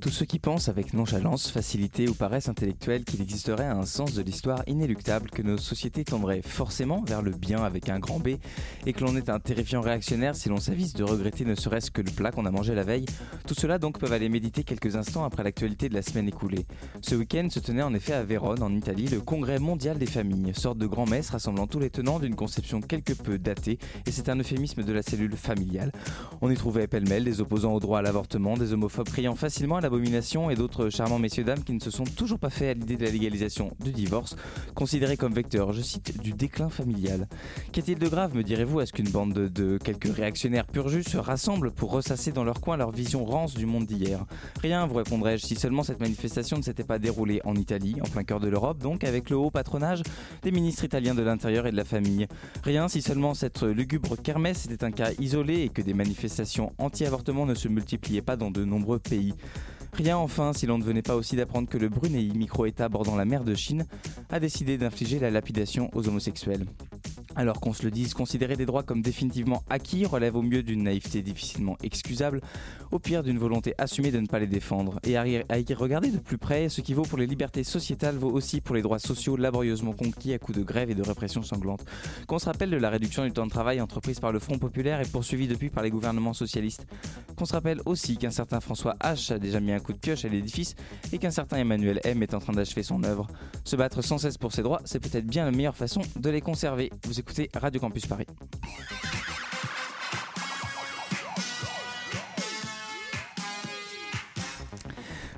Tous ceux qui pensent avec nonchalance, facilité ou paresse intellectuelle qu'il existerait un sens de l'histoire inéluctable, que nos sociétés tendraient forcément vers le bien avec un grand B, et que l'on est un terrifiant réactionnaire si l'on s'avise de regretter ne serait-ce que le plat qu'on a mangé la veille, tout cela donc peuvent aller méditer quelques instants après l'actualité de la semaine écoulée. Ce week-end se tenait en effet à Vérone, en Italie, le Congrès mondial des familles, sorte de grand-messe rassemblant tous les tenants d'une conception quelque peu datée, et c'est un euphémisme de la cellule familiale. On y trouvait pêle-mêle des opposants au droit à l'avortement, des homophobes criant facilement à la et d'autres charmants messieurs dames qui ne se sont toujours pas fait à l'idée de la légalisation du divorce, considéré comme vecteur, je cite, du déclin familial. Qu'est-il de grave, me direz-vous, à ce qu'une bande de, quelques réactionnaires pur jus se rassemble pour ressasser dans leur coin leur vision rance du monde d'hier? Rien, vous répondrai-je, si seulement cette manifestation ne s'était pas déroulée en Italie, en plein cœur de l'Europe, donc avec le haut patronage des ministres italiens de l'Intérieur et de la Famille. Rien, si seulement cette lugubre kermesse était un cas isolé et que des manifestations anti-avortement ne se multipliaient pas dans de nombreux pays. Rien enfin si l'on ne venait pas aussi d'apprendre que le Brunei, micro-État bordant la mer de Chine, a décidé d'infliger la lapidation aux homosexuels. Alors qu'on se le dise, considérer des droits comme définitivement acquis relève au mieux d'une naïveté difficilement excusable, au pire d'une volonté assumée de ne pas les défendre. Et à y regarder de plus près, ce qui vaut pour les libertés sociétales vaut aussi pour les droits sociaux laborieusement conquis à coups de grève et de répression sanglante. Qu'on se rappelle de la réduction du temps de travail entreprise par le Front populaire et poursuivie depuis par les gouvernements socialistes. Qu'on se rappelle aussi qu'un certain François H a déjà mis un coup de pioche à l'édifice et qu'un certain Emmanuel M est en train d'achever son œuvre. Se battre sans cesse pour ses droits, c'est peut-être bien la meilleure façon de les conserver. Vous écoutez Radio Campus Paris.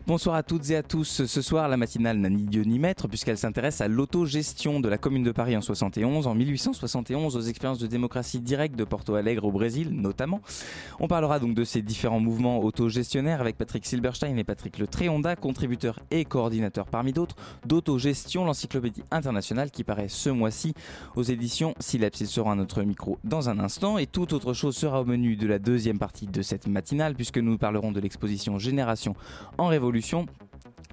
Bonsoir à toutes et à tous. Ce soir, la matinale n'a ni Dieu ni maître puisqu'elle s'intéresse à l'autogestion de la commune de Paris en 71, en 1871, aux expériences de démocratie directe de Porto Alegre au Brésil notamment. On parlera donc de ces différents mouvements autogestionnaires avec Patrick Silberstein et Patrick Le Tréonda, contributeurs et coordinateurs parmi d'autres d'autogestion, l'encyclopédie internationale qui paraît ce mois-ci aux éditions Sileps. Il sera à notre micro dans un instant et toute autre chose sera au menu de la deuxième partie de cette matinale puisque nous parlerons de l'exposition Génération en Révolution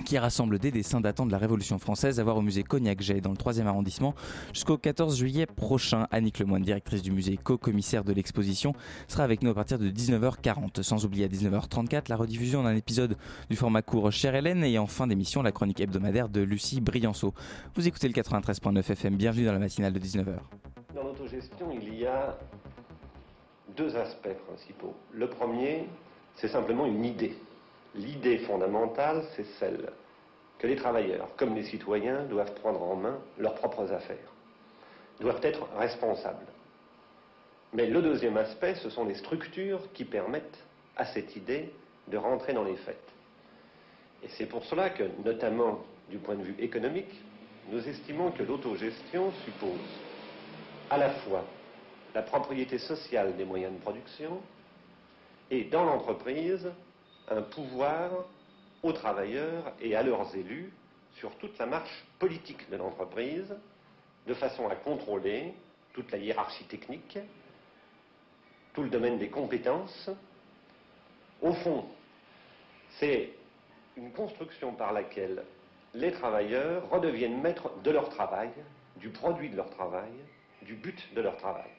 qui rassemble des dessins datant de la Révolution française à voir au musée Cognac-Jay dans le 3e arrondissement jusqu'au 14 juillet prochain. Annick Lemoine, directrice du musée, co-commissaire de l'exposition, sera avec nous à partir de 19h40. Sans oublier à 19h34 la rediffusion d'un épisode du format court Chère Hélène et en fin d'émission la chronique hebdomadaire de Lucie Brianceau. Vous écoutez le 93.9 FM, bienvenue dans la matinale de 19h. Dans l'autogestion, il y a deux aspects principaux. Le premier, c'est simplement une idée L'idée fondamentale, c'est celle que les travailleurs, comme les citoyens, doivent prendre en main leurs propres affaires, doivent être responsables. Mais le deuxième aspect, ce sont les structures qui permettent à cette idée de rentrer dans les faits. Et c'est pour cela que, notamment du point de vue économique, nous estimons que l'autogestion suppose à la fois la propriété sociale des moyens de production et dans l'entreprise un pouvoir aux travailleurs et à leurs élus sur toute la marche politique de l'entreprise, de façon à contrôler toute la hiérarchie technique, tout le domaine des compétences. Au fond, c'est une construction par laquelle les travailleurs redeviennent maîtres de leur travail, du produit de leur travail, du but de leur travail.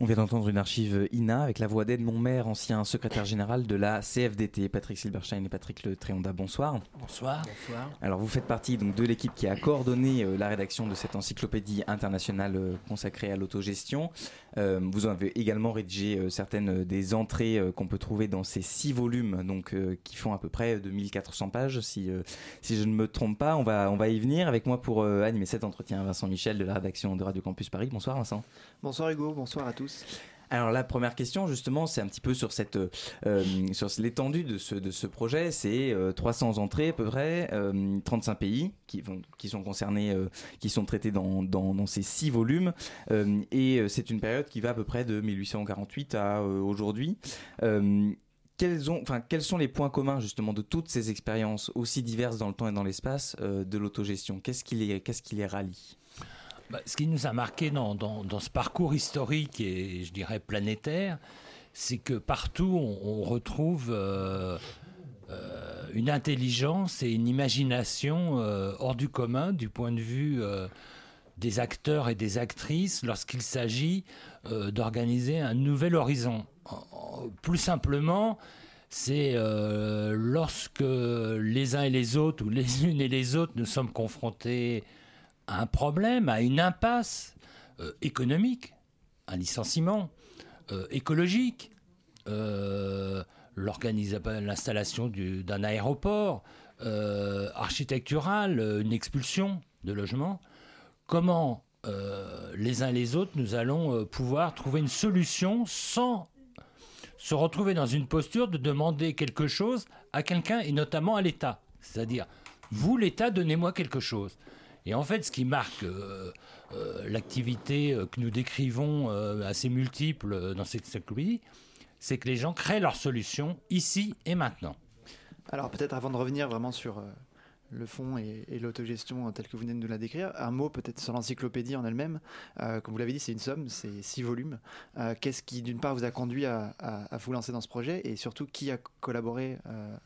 On vient d'entendre une archive INA avec la voix d'Edmond Maire, ancien secrétaire général de la CFDT. Patrick Silberstein et Patrick Le Tréonda, bonsoir. Bonsoir. Bonsoir. Alors vous faites partie donc de l'équipe qui a coordonné euh, la rédaction de cette encyclopédie internationale euh, consacrée à l'autogestion. Euh, vous avez également rédigé certaines des entrées qu'on peut trouver dans ces six volumes, donc qui font à peu près 2400 pages, si si je ne me trompe pas. On va on va y venir avec moi pour animer cet entretien. Vincent Michel de la rédaction de Radio Campus Paris. Bonsoir Vincent. Bonsoir Hugo. Bonsoir à tous. Alors la première question justement c'est un petit peu sur cette euh, sur l'étendue de ce de ce projet. C'est 300 euh, entrées à peu près 35 euh, pays qui vont qui sont concernés qui sont traités dans, dans, ces six volumes. Et c'est une période qui va à peu près de 1848 à aujourd'hui. Quels sont les points communs justement de toutes ces expériences aussi diverses dans le temps et dans l'espace de l'autogestion? Qu'est-ce qui les, qu'est-ce qui les rallie? Bah, ce qui nous a marqué dans, ce parcours historique et je dirais planétaire, c'est que partout on, retrouve euh, euh, une intelligence et une imagination euh, hors du commun du point de vue des acteurs et des actrices lorsqu'il s'agit d'organiser un nouvel horizon. Plus simplement, c'est lorsque les uns et les autres, ou les unes et les autres, nous sommes confrontés un problème, à une impasse euh, économique, un licenciement euh, écologique, euh, l'installation d'un aéroport architectural, une expulsion de logements. Comment les uns les autres nous allons pouvoir trouver une solution sans se retrouver dans une posture de demander quelque chose à quelqu'un et notamment à l'État. C'est-à-dire, vous, l'État, donnez-moi quelque chose. Et en fait, ce qui marque euh, euh, l'activité euh, que nous décrivons assez multiple dans cette encyclopédie, c'est que les gens créent leurs solutions ici et maintenant. Alors peut-être avant de revenir vraiment sur le fond et, l'autogestion tel que vous venez de nous la décrire, un mot peut-être sur l'encyclopédie en elle-même. comme vous l'avez dit, c'est une somme, c'est six volumes. Qu'est-ce qui, d'une part, vous a conduit à, vous lancer dans ce projet et surtout qui a collaboré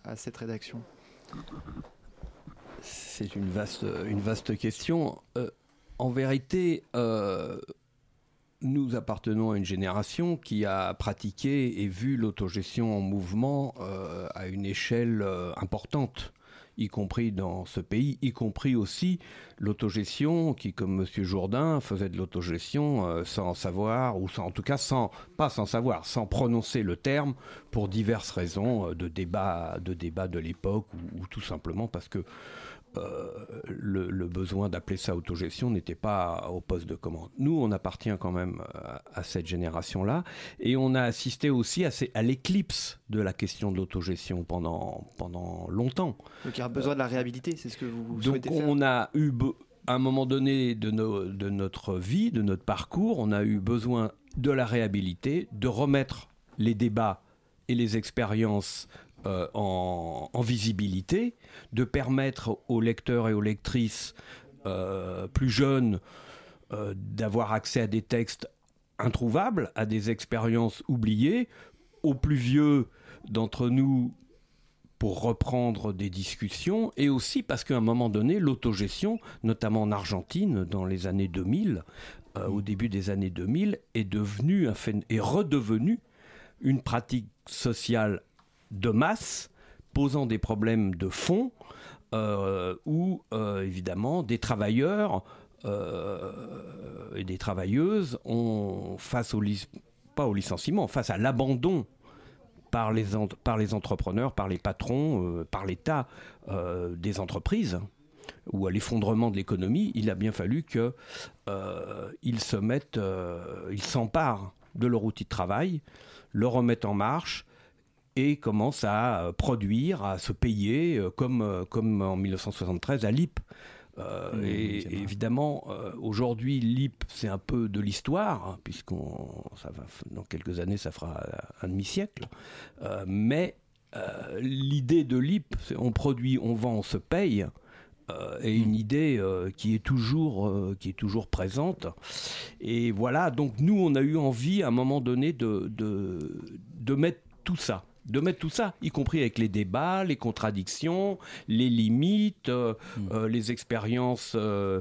à cette rédaction? C'est une vaste, question. Euh, en vérité, euh, nous appartenons à une génération qui a pratiqué et vu l'autogestion en mouvement euh, à une échelle importante y compris dans ce pays, y compris aussi l'autogestion, qui, comme M. Jourdain, faisait de l'autogestion sans savoir, ou en tout cas sans, pas sans savoir, sans prononcer le terme, pour diverses raisons de, débat de l'époque, ou, tout simplement parce que euh, le, besoin d'appeler ça autogestion n'était pas au poste de commande. Nous, on appartient quand même euh, à, cette génération-là, et on a assisté aussi à, à l'éclipse de la question de l'autogestion pendant, pendant longtemps. Donc il y a besoin de la réhabilité, c'est ce que vous Donc souhaitez faire on a eu, à un moment donné de, de notre vie, de notre parcours, on a eu besoin de la réhabilité, de remettre les débats et les expériences euh, en, visibilité, de permettre aux lecteurs et aux lectrices euh, plus jeunes euh, d'avoir accès à des textes introuvables, à des expériences oubliées, aux plus vieux d'entre nous pour reprendre des discussions, et aussi parce qu'à un moment donné, l'autogestion, notamment en Argentine dans les années 2000, au début des années 2000, est devenue, est redevenue une pratique sociale de masse posant des problèmes de fond euh, où euh, évidemment des travailleurs euh, et des travailleuses face au pas licenciement, face à l'abandon par les, par les entrepreneurs, par les patrons, par l'État des entreprises ou à l'effondrement de l'économie, il a bien fallu qu'ils se mettent, ils s'emparent de leur outil de travail, le remettent en marche, et commence à euh, produire, à se payer, euh, comme, euh, comme en 1973 à LIP. Et, évidemment, aujourd'hui, LIP, c'est un peu de l'histoire, hein, puisqu'on, ça va, dans quelques années, ça fera un demi-siècle. mais l'idée de LIP, c'est on produit, on vend, on se paye, est une mmh. idée qui est toujours qui est toujours présente et voilà donc nous on a eu envie à un moment donné de, de, de mettre tout ça de mettre tout ça, y compris avec les débats, les contradictions, les limites, euh, hmm. euh, les expériences euh,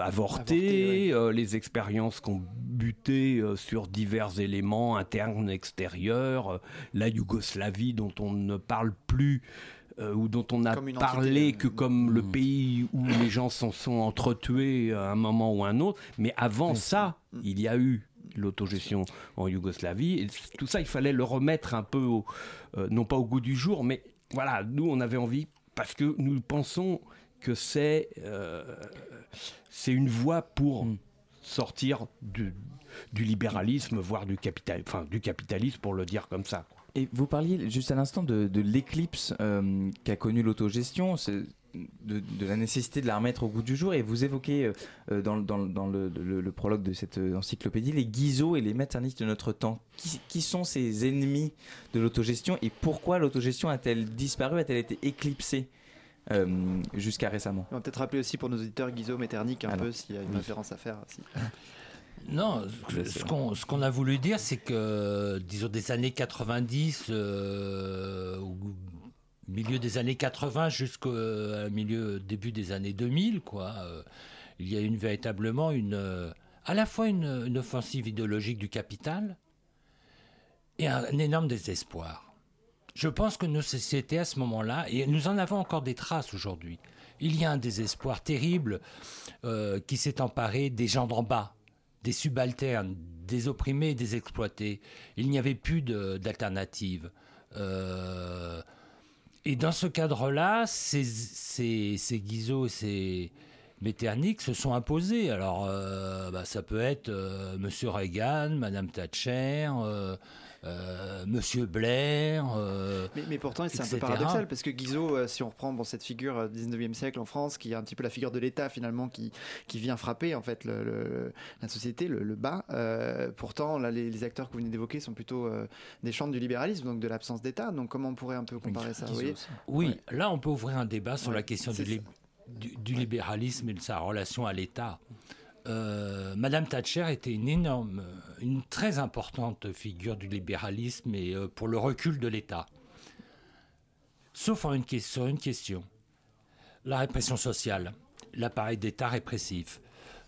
avortées, les expériences qui ont buté sur divers éléments internes, extérieurs, la Yougoslavie dont on ne parle plus. ou dont on a parlé que comme le hmm. pays où les gens s'en sont entretués à un moment ou à un autre. Mais avant ça, il y a eu l'autogestion en Yougoslavie. Et tout ça, il fallait le remettre un peu, euh, non pas au goût du jour, mais voilà, nous, on avait envie, parce que nous pensons que c'est euh, c'est une voie pour mm. sortir du, du, libéralisme, voire du, capital, enfin, du capitalisme, pour le dire comme ça. Et vous parliez juste à l'instant de, de l'éclipse euh, qu'a connue l'autogestion de, la nécessité de la remettre au goût du jour. Et vous évoquez dans, le, prologue de cette encyclopédie les guizots et les méternistes de notre temps. Qui, qui sont ces ennemis de l'autogestion et pourquoi l'autogestion a-t-elle disparu, a-t-elle été éclipsée jusqu'à récemment? On va peut-être rappeler aussi pour nos auditeurs Guizot, Metternich un peu s'il y a une référence à faire. Non, ce qu'on a voulu dire, c'est que, disons, des années 90, euh, milieu des années 80 jusqu'au euh, milieu, début des années 2000, quoi, euh, il y a une véritablement une, à la fois une, offensive idéologique du capital et un, énorme désespoir. Je pense que nos sociétés à ce moment-là, et nous en avons encore des traces aujourd'hui, il y a un désespoir terrible qui s'est emparé des gens d'en bas, des subalternes, des opprimés, des exploités. Il n'y avait plus d'alternative. Euh, et dans ce cadre-là, ces, ces, ces ces Metternich se sont imposés. Alors, euh, bah, ça peut être euh, Monsieur Reagan, Madame Thatcher, euh, Monsieur Blair. Euh, mais, pourtant, c'est un peu paradoxal parce que Guizot, euh, si on reprend bon, cette figure du 19e siècle en France, qui est un petit peu la figure de l'État finalement, qui, qui vient frapper en fait le, la société, le, bas. pourtant, là, les, acteurs que vous venez d'évoquer sont plutôt des chants du libéralisme, donc de l'absence d'État. Donc, comment on pourrait un peu comparer ça Oui, là, on peut ouvrir un débat sur la question du, du, libéralisme et de sa relation à l'État. Euh, Madame Thatcher était une énorme, une très importante figure du libéralisme et euh, pour le recul de l'État. Sauf en sur une question la répression sociale, l'appareil d'État répressif.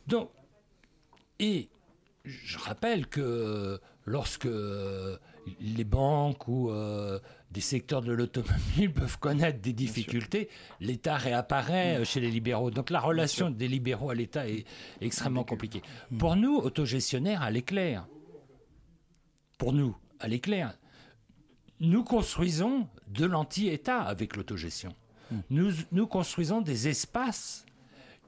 Donc, et je rappelle que lorsque les banques ou euh, des secteurs de l'automobile peuvent connaître des difficultés, l'État réapparaît mm. chez les libéraux. Donc la relation des libéraux à l'État est extrêmement compliquée. Mm. Pour nous, autogestionnaires, à l'éclair, pour nous, à l'éclair, nous construisons de l'anti-État avec l'autogestion. Mm. Nous, nous construisons des espaces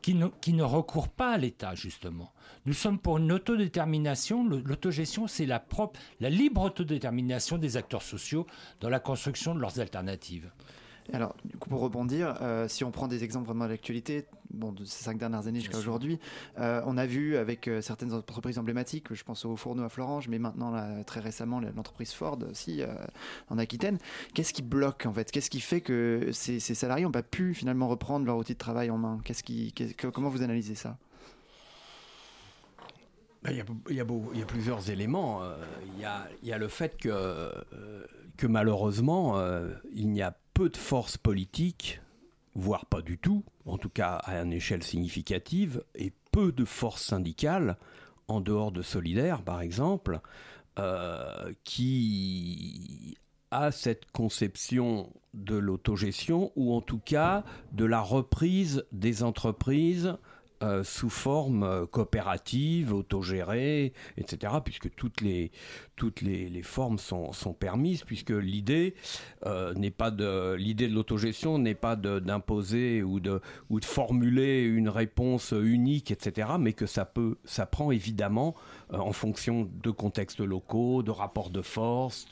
qui ne, qui ne recourent pas à l'État, justement. Nous sommes pour une autodétermination. L'autogestion, c'est la, propre, la libre autodétermination des acteurs sociaux dans la construction de leurs alternatives. Alors, du coup, pour rebondir, euh, si on prend des exemples vraiment de l'actualité, bon, de ces cinq dernières années jusqu'à aujourd'hui, euh, on a vu avec euh, certaines entreprises emblématiques, je pense au Fourneau à Florange, mais maintenant, là, très récemment, l'entreprise Ford aussi en Aquitaine, qu'est-ce qui bloque en fait? Qu'est-ce qui fait que ces, salariés n'ont pas pu finalement reprendre leur outil de travail en main? Qu'est-ce qui, Comment vous analysez ça? Ben, il y, a, il, y a plusieurs éléments. Il y a, il y a le fait que, que malheureusement, il y a peu de forces politiques, voire pas du tout, en tout cas à une échelle significative, et peu de forces syndicales, en dehors de Solidaire par exemple, qui a cette conception de l'autogestion, ou en tout cas de la reprise des entreprises euh, sous forme euh, coopérative, autogérée, etc., puisque toutes les, toutes les, formes sont, sont, permises, puisque l'idée euh, n'est pas de l'idée de l'autogestion n'est pas d'imposer ou de, ou de formuler une réponse unique, etc., mais que ça peut, ça prend évidemment en fonction de contextes locaux, de rapports de force,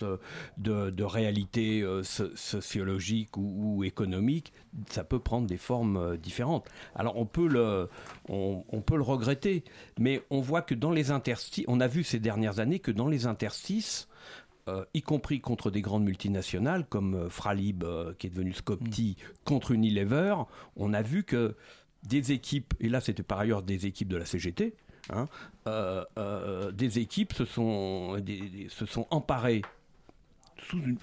de, de réalités sociologiques ou, ou économiques, ça peut prendre des formes différentes. Alors on peut le on, peut le regretter, mais on voit que dans les interstices, on a vu ces dernières années que dans les interstices, euh, y compris contre des grandes multinationales comme euh, Fralib, euh, qui est devenu Scopti, mm. contre Unilever, on a vu que des équipes, et là c'était par ailleurs des équipes de la CGT, hein, des équipes se sont, emparées sous une,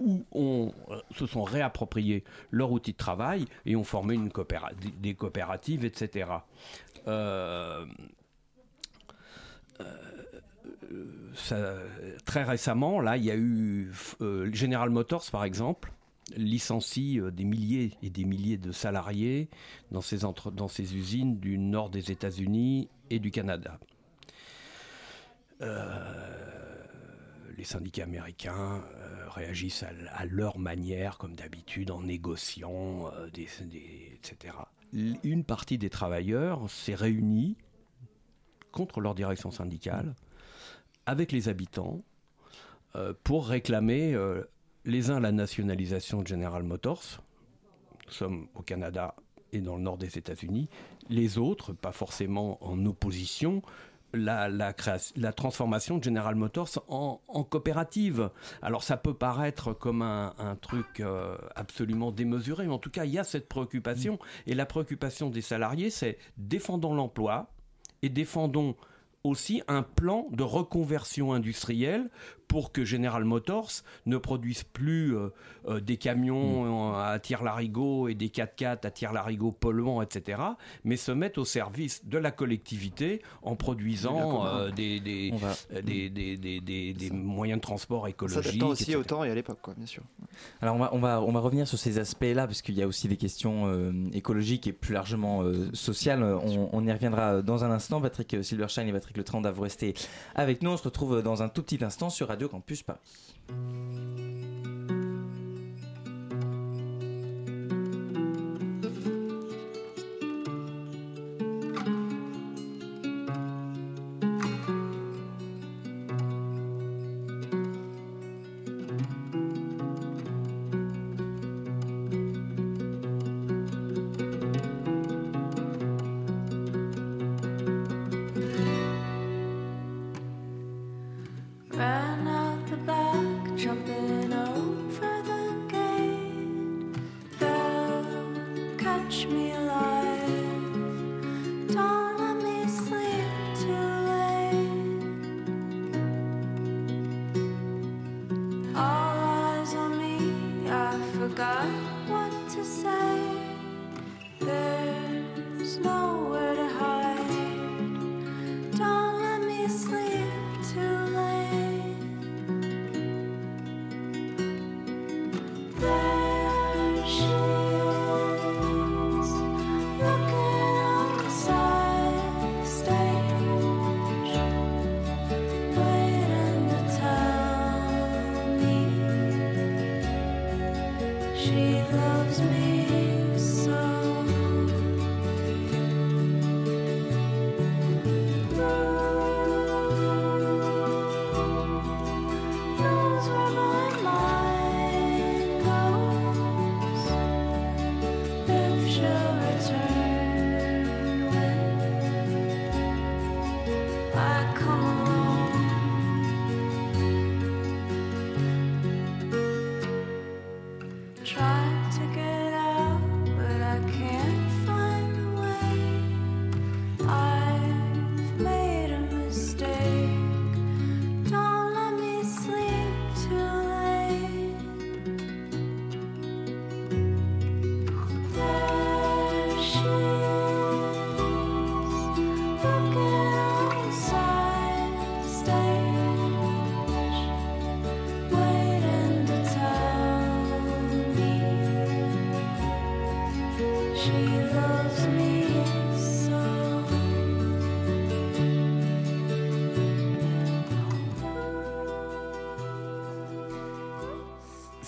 où euh, se sont réappropriés leur outil de travail et ont formé des coopératives, etc. Euh, euh, très récemment, là, il y a eu General Motors, par exemple, licencie des milliers et des milliers de salariés dans dans ces usines du nord des États-Unis du Canada. les syndicats américains réagissent à, leur manière, comme d'habitude, en négociant, euh, des, etc. Une partie des travailleurs s'est réunie contre leur direction syndicale, avec les habitants, euh, pour réclamer euh, les uns la nationalisation de General Motors, Nous sommes au Canada et dans le nord des États-Unis. Les autres, pas forcément en opposition, la, la, la, transformation de General Motors en, en, coopérative. Alors ça peut paraître comme un, un truc euh, absolument démesuré, mais en tout cas il y a cette préoccupation. Et la préoccupation des salariés, c'est défendons l'emploi et défendons aussi un plan de reconversion industrielle pour que General Motors ne produise plus euh, euh, des camions mm. à tire-larigot et des 4x4 à tire-larigot polluants, etc., mais se mette au service de la collectivité en produisant euh, des, des, des, des, des, moyens de transport écologiques. Ça aussi au temps et à l'époque, quoi, bien sûr. Alors on va, on va, on va revenir sur ces aspects-là, parce qu'il y a aussi des questions écologiques et plus largement sociales. On, on, y reviendra dans un instant. Patrick Silverstein et Patrick Le vous restez avec nous. On se retrouve dans un tout petit instant sur Radio Campus Paris.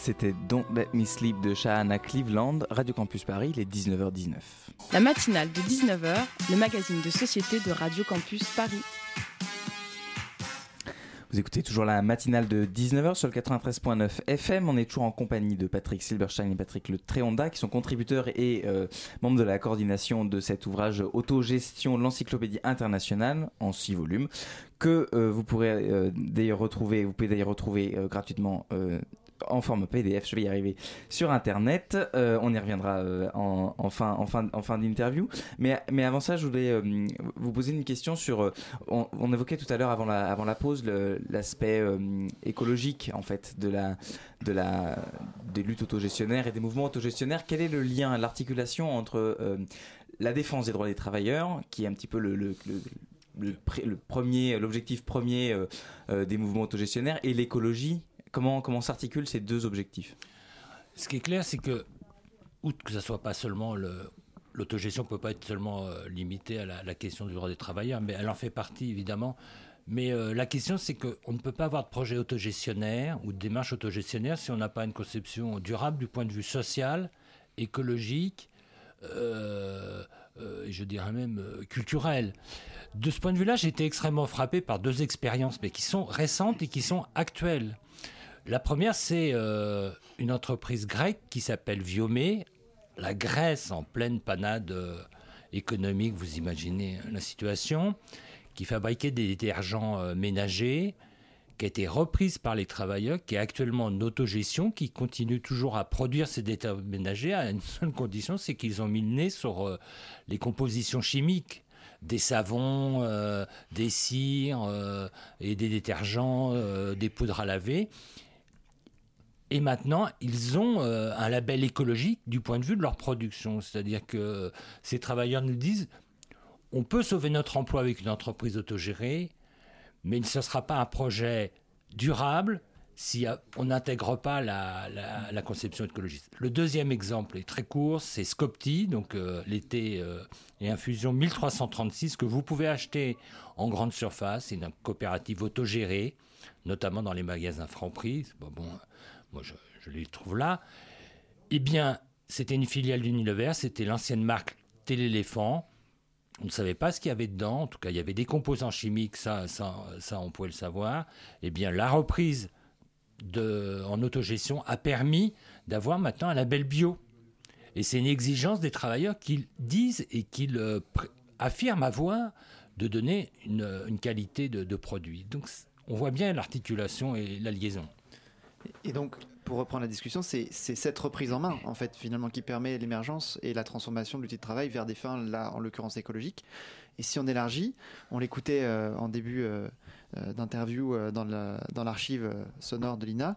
C'était Don't Let Me Sleep de Shahana Cleveland, Radio Campus Paris, il est 19h19. La matinale de 19h, le magazine de société de Radio Campus Paris. Vous écoutez toujours la matinale de 19h sur le 93.9 FM. On est toujours en compagnie de Patrick Silberstein et Patrick Le Tréonda, qui sont contributeurs et euh, membres de la coordination de cet ouvrage Autogestion, l'encyclopédie internationale, en six volumes, que euh, vous pourrez euh, d'ailleurs retrouver, vous pouvez d'ailleurs retrouver gratuitement en forme PDF, je vais y arriver, sur Internet. Euh, on y reviendra euh, en, fin, en fin, en fin d'interview. Mais, mais avant ça, je voulais euh, vous poser une question sur... On, évoquait tout à l'heure avant la, avant la pause l'aspect écologique, en fait, de la, de la, des luttes autogestionnaires et des mouvements autogestionnaires. Quel est le lien, l'articulation entre la défense des droits des travailleurs, qui est un petit peu le, le, le premier, l'objectif premier des mouvements autogestionnaires et l'écologie Comment, s'articulent ces deux objectifs? Ce qui est clair, c'est que, outre que ça soit pas seulement le, l'autogestion ne peut pas être seulement euh, limitée à la, question du droit des travailleurs, mais elle en fait partie évidemment. Mais euh, la question, c'est qu'on ne peut pas avoir de projet autogestionnaire ou de démarche autogestionnaire si on n'a pas une conception durable du point de vue social, écologique, euh, je dirais même culturel. De ce point de vue-là, j'ai été extrêmement frappé par deux expériences, mais qui sont récentes et qui sont actuelles. La première, c'est euh, une entreprise grecque qui s'appelle Viomé, la Grèce en pleine panade économique, vous imaginez la situation, qui fabriquait des détergents ménagers, qui a été reprise par les travailleurs, qui est actuellement en autogestion, qui continue toujours à produire ces détergents ménagers à une seule condition, c'est qu'ils ont mis le nez sur les compositions chimiques des savons, euh, des cires euh, et des détergents, euh, des poudres à laver. Et maintenant, ils ont un label écologique du point de vue de leur production. C'est-à-dire que ces travailleurs nous disent, on peut sauver notre emploi avec une entreprise autogérée, mais ce ne sera pas un projet durable si on n'intègre pas la, conception écologiste. Le deuxième exemple est très court, c'est Scopti, donc euh, l'été euh, et infusion 1336 que vous pouvez acheter en grande surface, c'est une coopérative autogérée, notamment dans les magasins Franprix. Bon moi je, les trouve là. Eh bien, c'était une filiale d'Unilever, c'était l'ancienne marque Téléléphant. On ne savait pas ce qu'il y avait dedans. En tout cas, il y avait des composants chimiques, ça, ça, ça on pouvait le savoir. Eh bien, la reprise en autogestion a permis d'avoir maintenant un label bio. Et c'est une exigence des travailleurs qu'ils disent et qu'ils euh, affirment avoir de donner une, qualité de, produit. Donc on voit bien l'articulation et la liaison. Et donc, pour reprendre la discussion, c'est cette reprise en main, en fait, finalement, qui permet l'émergence et la transformation de l'outil de travail vers des fins, là, en l'occurrence écologiques. Et si on élargit, on l'écoutait euh, en début euh, euh, d'interview euh, dans l'archive euh, sonore de l'INA,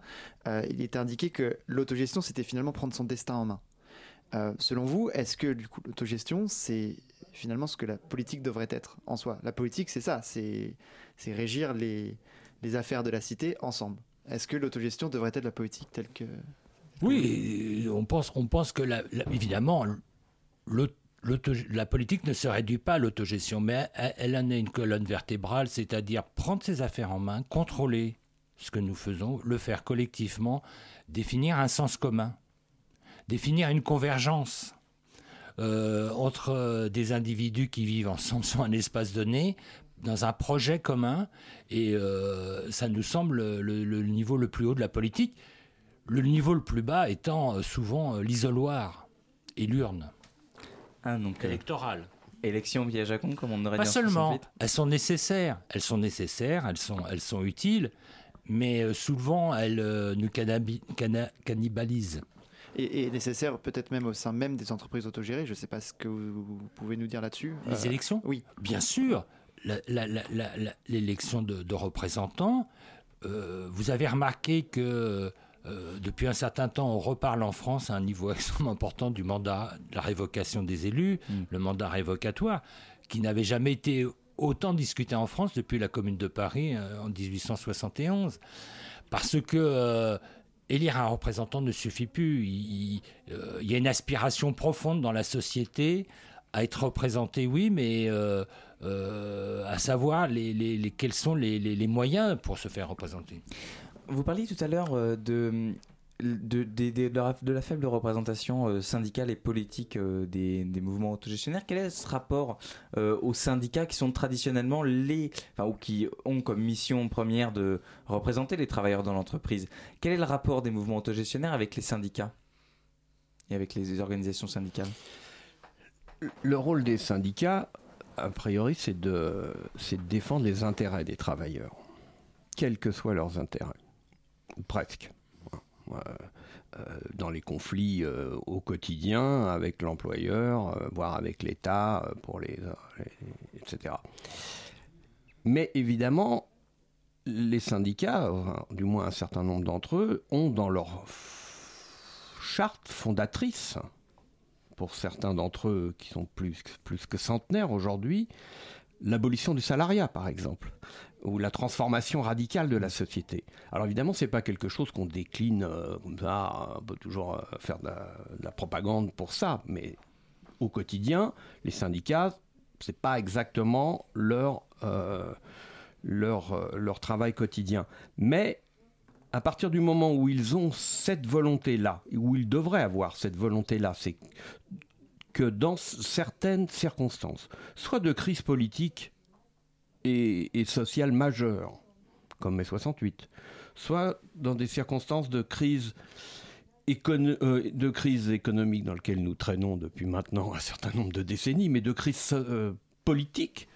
il était indiqué que l'autogestion, c'était finalement prendre son destin en main. selon vous, est-ce que l'autogestion, c'est finalement ce que la politique devrait être en soi? La politique, c'est ça, c'est régir les, les affaires de la cité ensemble. Est-ce que l'autogestion devrait être la politique telle que... Oui, on pense, que, évidemment, la politique ne se réduit pas à l'autogestion, mais elle, en est une colonne vertébrale, c'est-à-dire prendre ses affaires en main, contrôler ce que nous faisons, le faire collectivement, définir un sens commun, définir une convergence euh, entre euh, des individus qui vivent ensemble sur un espace donné, dans un projet commun, et euh, ça nous semble le, niveau le plus haut de la politique, le niveau le plus bas étant souvent l'isoloir et l'urne. Ah, donc, euh, électorale. Élection via Jacon, comme on aurait Pas seulement. Elles sont nécessaires. Elles sont nécessaires. Elles sont, elles sont utiles. Mais euh, souvent, elles euh, nous cannibalisent. Et, nécessaires peut-être même au sein même des entreprises autogérées. Je ne sais pas ce que vous, pouvez nous dire là-dessus. Les élections? Oui. Bien sûr. L'élection de, de, représentants. vous avez remarqué que euh, depuis un certain temps, on reparle en France à un niveau extrêmement important du mandat, de la révocation des élus, mm. le mandat révocatoire, qui n'avait jamais été autant discuté en France depuis la Commune de Paris euh, en 1871. Parce que euh, élire un représentant ne suffit plus. Il, y a une aspiration profonde dans la société à être représenté, oui, mais à savoir les, quels sont les moyens pour se faire représenter. Vous parliez tout à l'heure euh, de, de, de, la, faible représentation euh, syndicale et politique euh, des, mouvements autogestionnaires. Quel est ce rapport aux syndicats qui sont traditionnellement les, enfin, ou qui ont comme mission première de représenter les travailleurs dans l'entreprise? Quel est le rapport des mouvements autogestionnaires avec les syndicats et avec les organisations syndicales? Le rôle des syndicats, a priori, c'est de, défendre les intérêts des travailleurs, quels que soient leurs intérêts presque. Euh, dans les conflits euh, au quotidien avec l'employeur, euh, voire avec l'État, pour les, etc. Mais évidemment, les syndicats, du moins un certain nombre d'entre eux, ont dans leur charte fondatrice, pour certains d'entre eux qui sont plus, plus que centenaires aujourd'hui, l'abolition du salariat, par exemple ou la transformation radicale de la société. Alors évidemment, c'est pas quelque chose qu'on décline euh, comme ça, on peut toujours euh, faire de la, propagande pour ça, mais au quotidien, les syndicats, c'est pas exactement leur, euh, leur, leur travail quotidien. Mais à partir du moment où ils ont cette volonté-là, où ils devraient avoir cette volonté-là, c'est que dans certaines circonstances, soit de crise politique, et, et sociale majeure, comme mai 68, soit dans des circonstances de crise de crise économique dans laquelle nous traînons depuis maintenant un certain nombre de décennies, mais de crise politique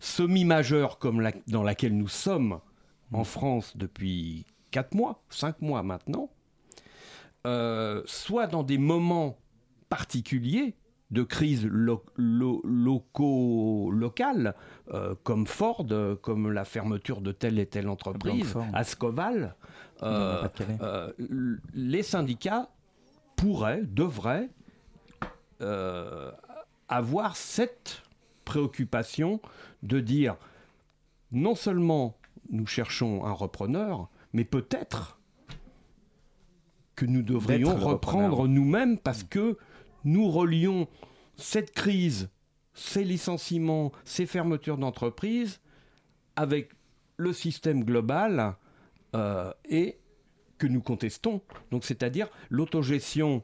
semi-majeure comme dans laquelle nous sommes en France depuis 4 mois, 5 mois maintenant, euh, soit dans des moments particuliers de crise locaux, locale, euh, comme Ford, comme la fermeture de telle et telle entreprise, Ascoval, euh, les syndicats pourraient, devraient avoir cette préoccupation de dire non seulement nous cherchons un repreneur, mais peut-être que nous devrions reprendre nous-mêmes parce que nous relions cette crise, ces licenciements, ces fermetures d'entreprises avec le système global euh, et que nous contestons. Donc c'est-à-dire l'autogestion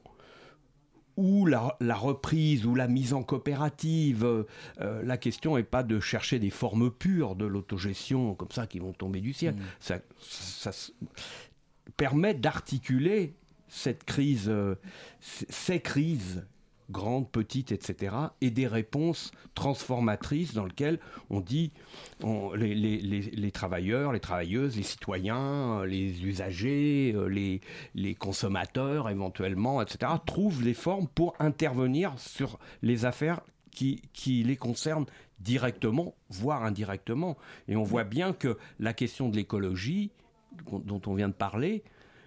ou la, reprise ou la mise en coopérative. Euh, la question n'est pas de chercher des formes pures de l'autogestion comme ça qui vont tomber du ciel. Mm. Ça, permet d'articuler cette crise, euh, ces crises grandes, petites, etc., et des réponses transformatrices dans lesquelles on dit les, travailleurs, les travailleuses, les citoyens, les usagers, euh, les, consommateurs éventuellement, etc., trouvent les formes pour intervenir sur les affaires qui, qui les concernent directement, voire indirectement. Et on voit bien que la question de l'écologie, dont on vient de parler,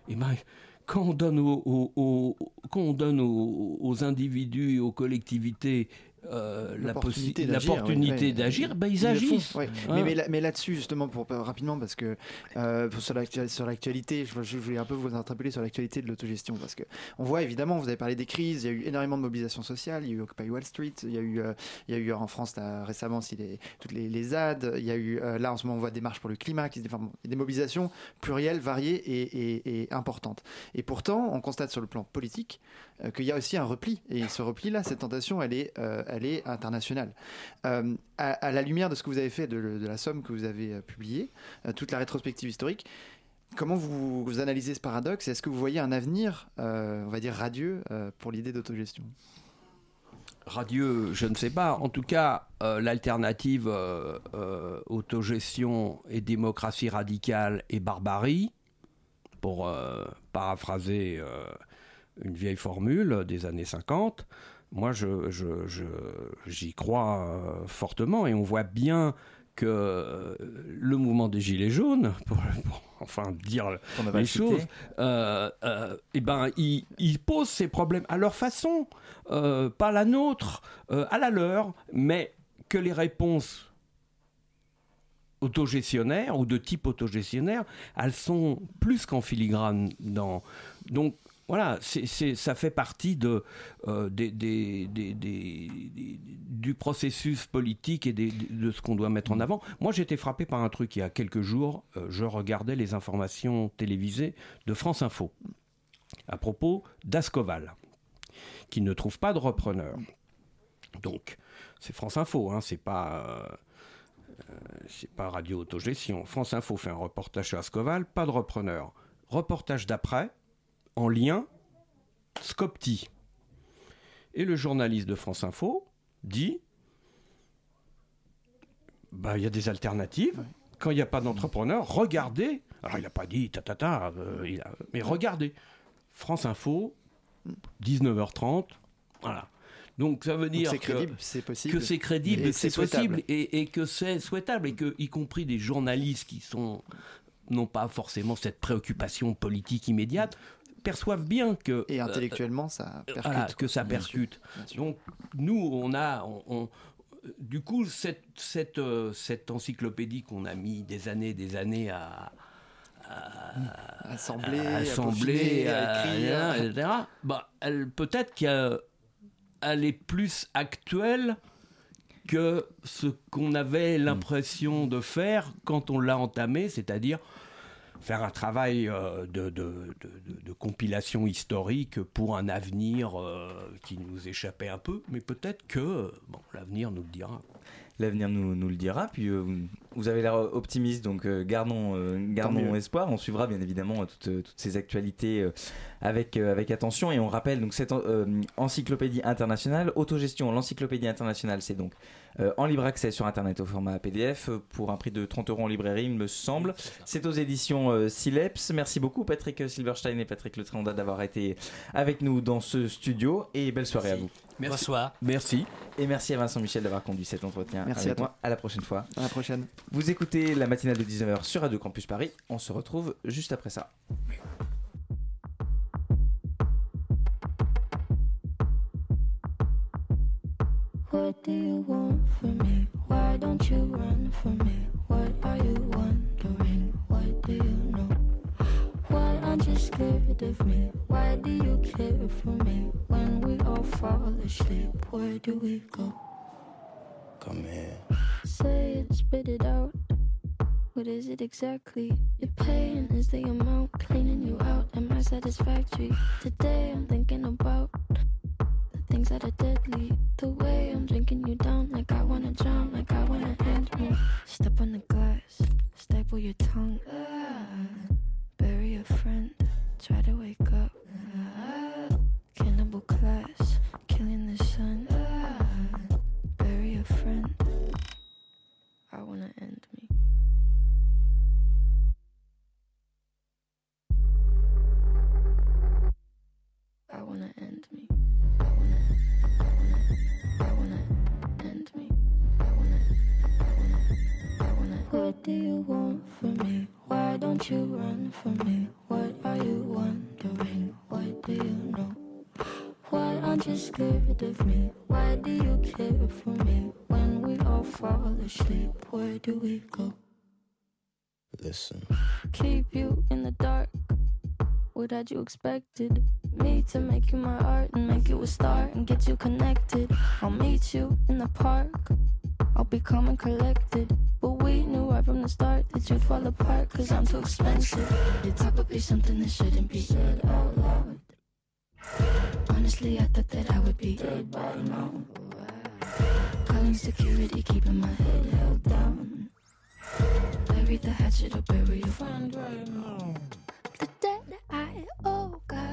eh ben, quand on donne aux, aux, individus et aux collectivités euh, l'opportunité d'agir, ben, ils, agissent. Hein. Mais, mais, là-dessus, justement, pour, rapidement, parce que euh, sur l'actualité, je, je, voulais un peu vous interpeller sur l'actualité de l'autogestion, parce que on voit évidemment, vous avez parlé des crises, il y a eu énormément de mobilisation sociale, il y a eu Occupy Wall Street, il y a eu, euh, il y a eu en France récemment aussi les, toutes les, les ZAD, il y a eu là en ce moment on voit des marches pour le climat, qui, enfin, des mobilisations plurielles, variées et, et importantes. Et pourtant, on constate sur le plan politique euh, qu'il y a aussi un repli. Et ce repli-là, cette tentation, elle est, euh, elle est internationale. Euh, à, la lumière de ce que vous avez fait, de, la somme que vous avez publiée, toute la rétrospective historique, comment vous, analysez ce paradoxe? Est-ce que vous voyez un avenir, on va dire, radieux pour l'idée d'autogestion? Radieux, je ne sais pas. En tout cas, l'alternative autogestion et démocratie radicale et barbarie, pour paraphraser une vieille formule des années 50. Moi, je, j'y crois euh, fortement et on voit bien que euh, le mouvement des Gilets jaunes, pour, enfin dire les choses, euh, eh ben, ils, posent ces problèmes à leur façon, pas la nôtre, à la leur, mais que les réponses autogestionnaires ou de type autogestionnaire, elles sont plus qu'en filigrane dans. Donc voilà, ça fait partie de, euh, du processus politique et de ce qu'on doit mettre en avant. Moi, été frappé par un truc il y a quelques jours. Euh, je regardais les informations télévisées de France Info à propos d'Ascoval, qui ne trouve pas de repreneur. Donc, c'est France Info, hein, c'est pas. Euh, c'est pas Radio Autogestion. France Info fait un reportage sur Ascoval, pas de repreneur. Reportage d'après, en lien Scopti. Et le journaliste de France Info dit bah, il y a des alternatives. Quand il n'y a pas d'entrepreneur, regardez. Alors, il n'a pas dit ta ta ta, euh, mais regardez. France Info, 19h30, voilà. Donc ça veut dire que c'est possible, que c'est crédible, c'est possible et, et, que c'est souhaitable et que y compris des journalistes qui sont n'ont pas forcément cette préoccupation politique immédiate perçoivent bien que et euh, intellectuellement ça percute, que ça percute. Donc nous on a on, du coup cette cette euh, cette encyclopédie qu'on a mis des années des années à assembler, à, assembler, à, écrire, etc. Bah, elle peut-être qu'elle est plus actuelle que ce qu'on avait l'impression de faire quand on l'a entamée, c'est-à-dire faire un travail euh, de, compilation historique pour un avenir euh, qui nous échappait un peu, mais peut-être que bon, l'avenir nous le dira. L'avenir nous, nous le dira. Puis euh, vous- avez l'air optimiste, donc euh, gardons, euh, gardons espoir. On suivra bien évidemment toutes, toutes ces actualités avec, avec attention. Et on rappelle donc cette encyclopédie internationale, autogestion, l'encyclopédie internationale, c'est donc en libre accès sur internet au format PDF pour un prix de 30 euros en librairie, il me semble. C'est aux éditions Sileps. Merci beaucoup Patrick Silverstein et Patrick Le Tréonda d'avoir été avec nous dans ce studio et belle soirée à vous. Bonsoir. Merci. Et merci à Vincent Michel d'avoir conduit cet entretien Merci avec à toi. moi. À la prochaine fois. À la prochaine. Vous écoutez la matinale de 19h sur Radio Campus Paris. On se retrouve juste après ça. What do you want from me? Why don't you run from me? What are you wondering? What do you know? Why aren't you scared of me? Why do you care for me? When we all fall asleep, where do we go? Come here. Say it, spit it out. What is it exactly? Your pain is the amount cleaning you out. Am I satisfactory? Today I'm thinking about the things that are deadly. The way I'm drinking you down, like I wanna drown, like I wanna end me. Step on the glass, staple your tongue. Scared of me? Why do you care for me? When we all fall asleep, where do we go? Listen. keep you in the dark. What had you expected? Me to make you my art and make you a star and get you connected. I'll meet you in the park. I'll be calm and collected. But we knew right from the start that you'd fall apart cause I'm too expensive. Your talk would be something that shouldn't be said out loud. Honestly, I thought that I would be dead by now. Calling security, keeping my head held down. Bury the hatchet or bury your friend right now. The debt I owe,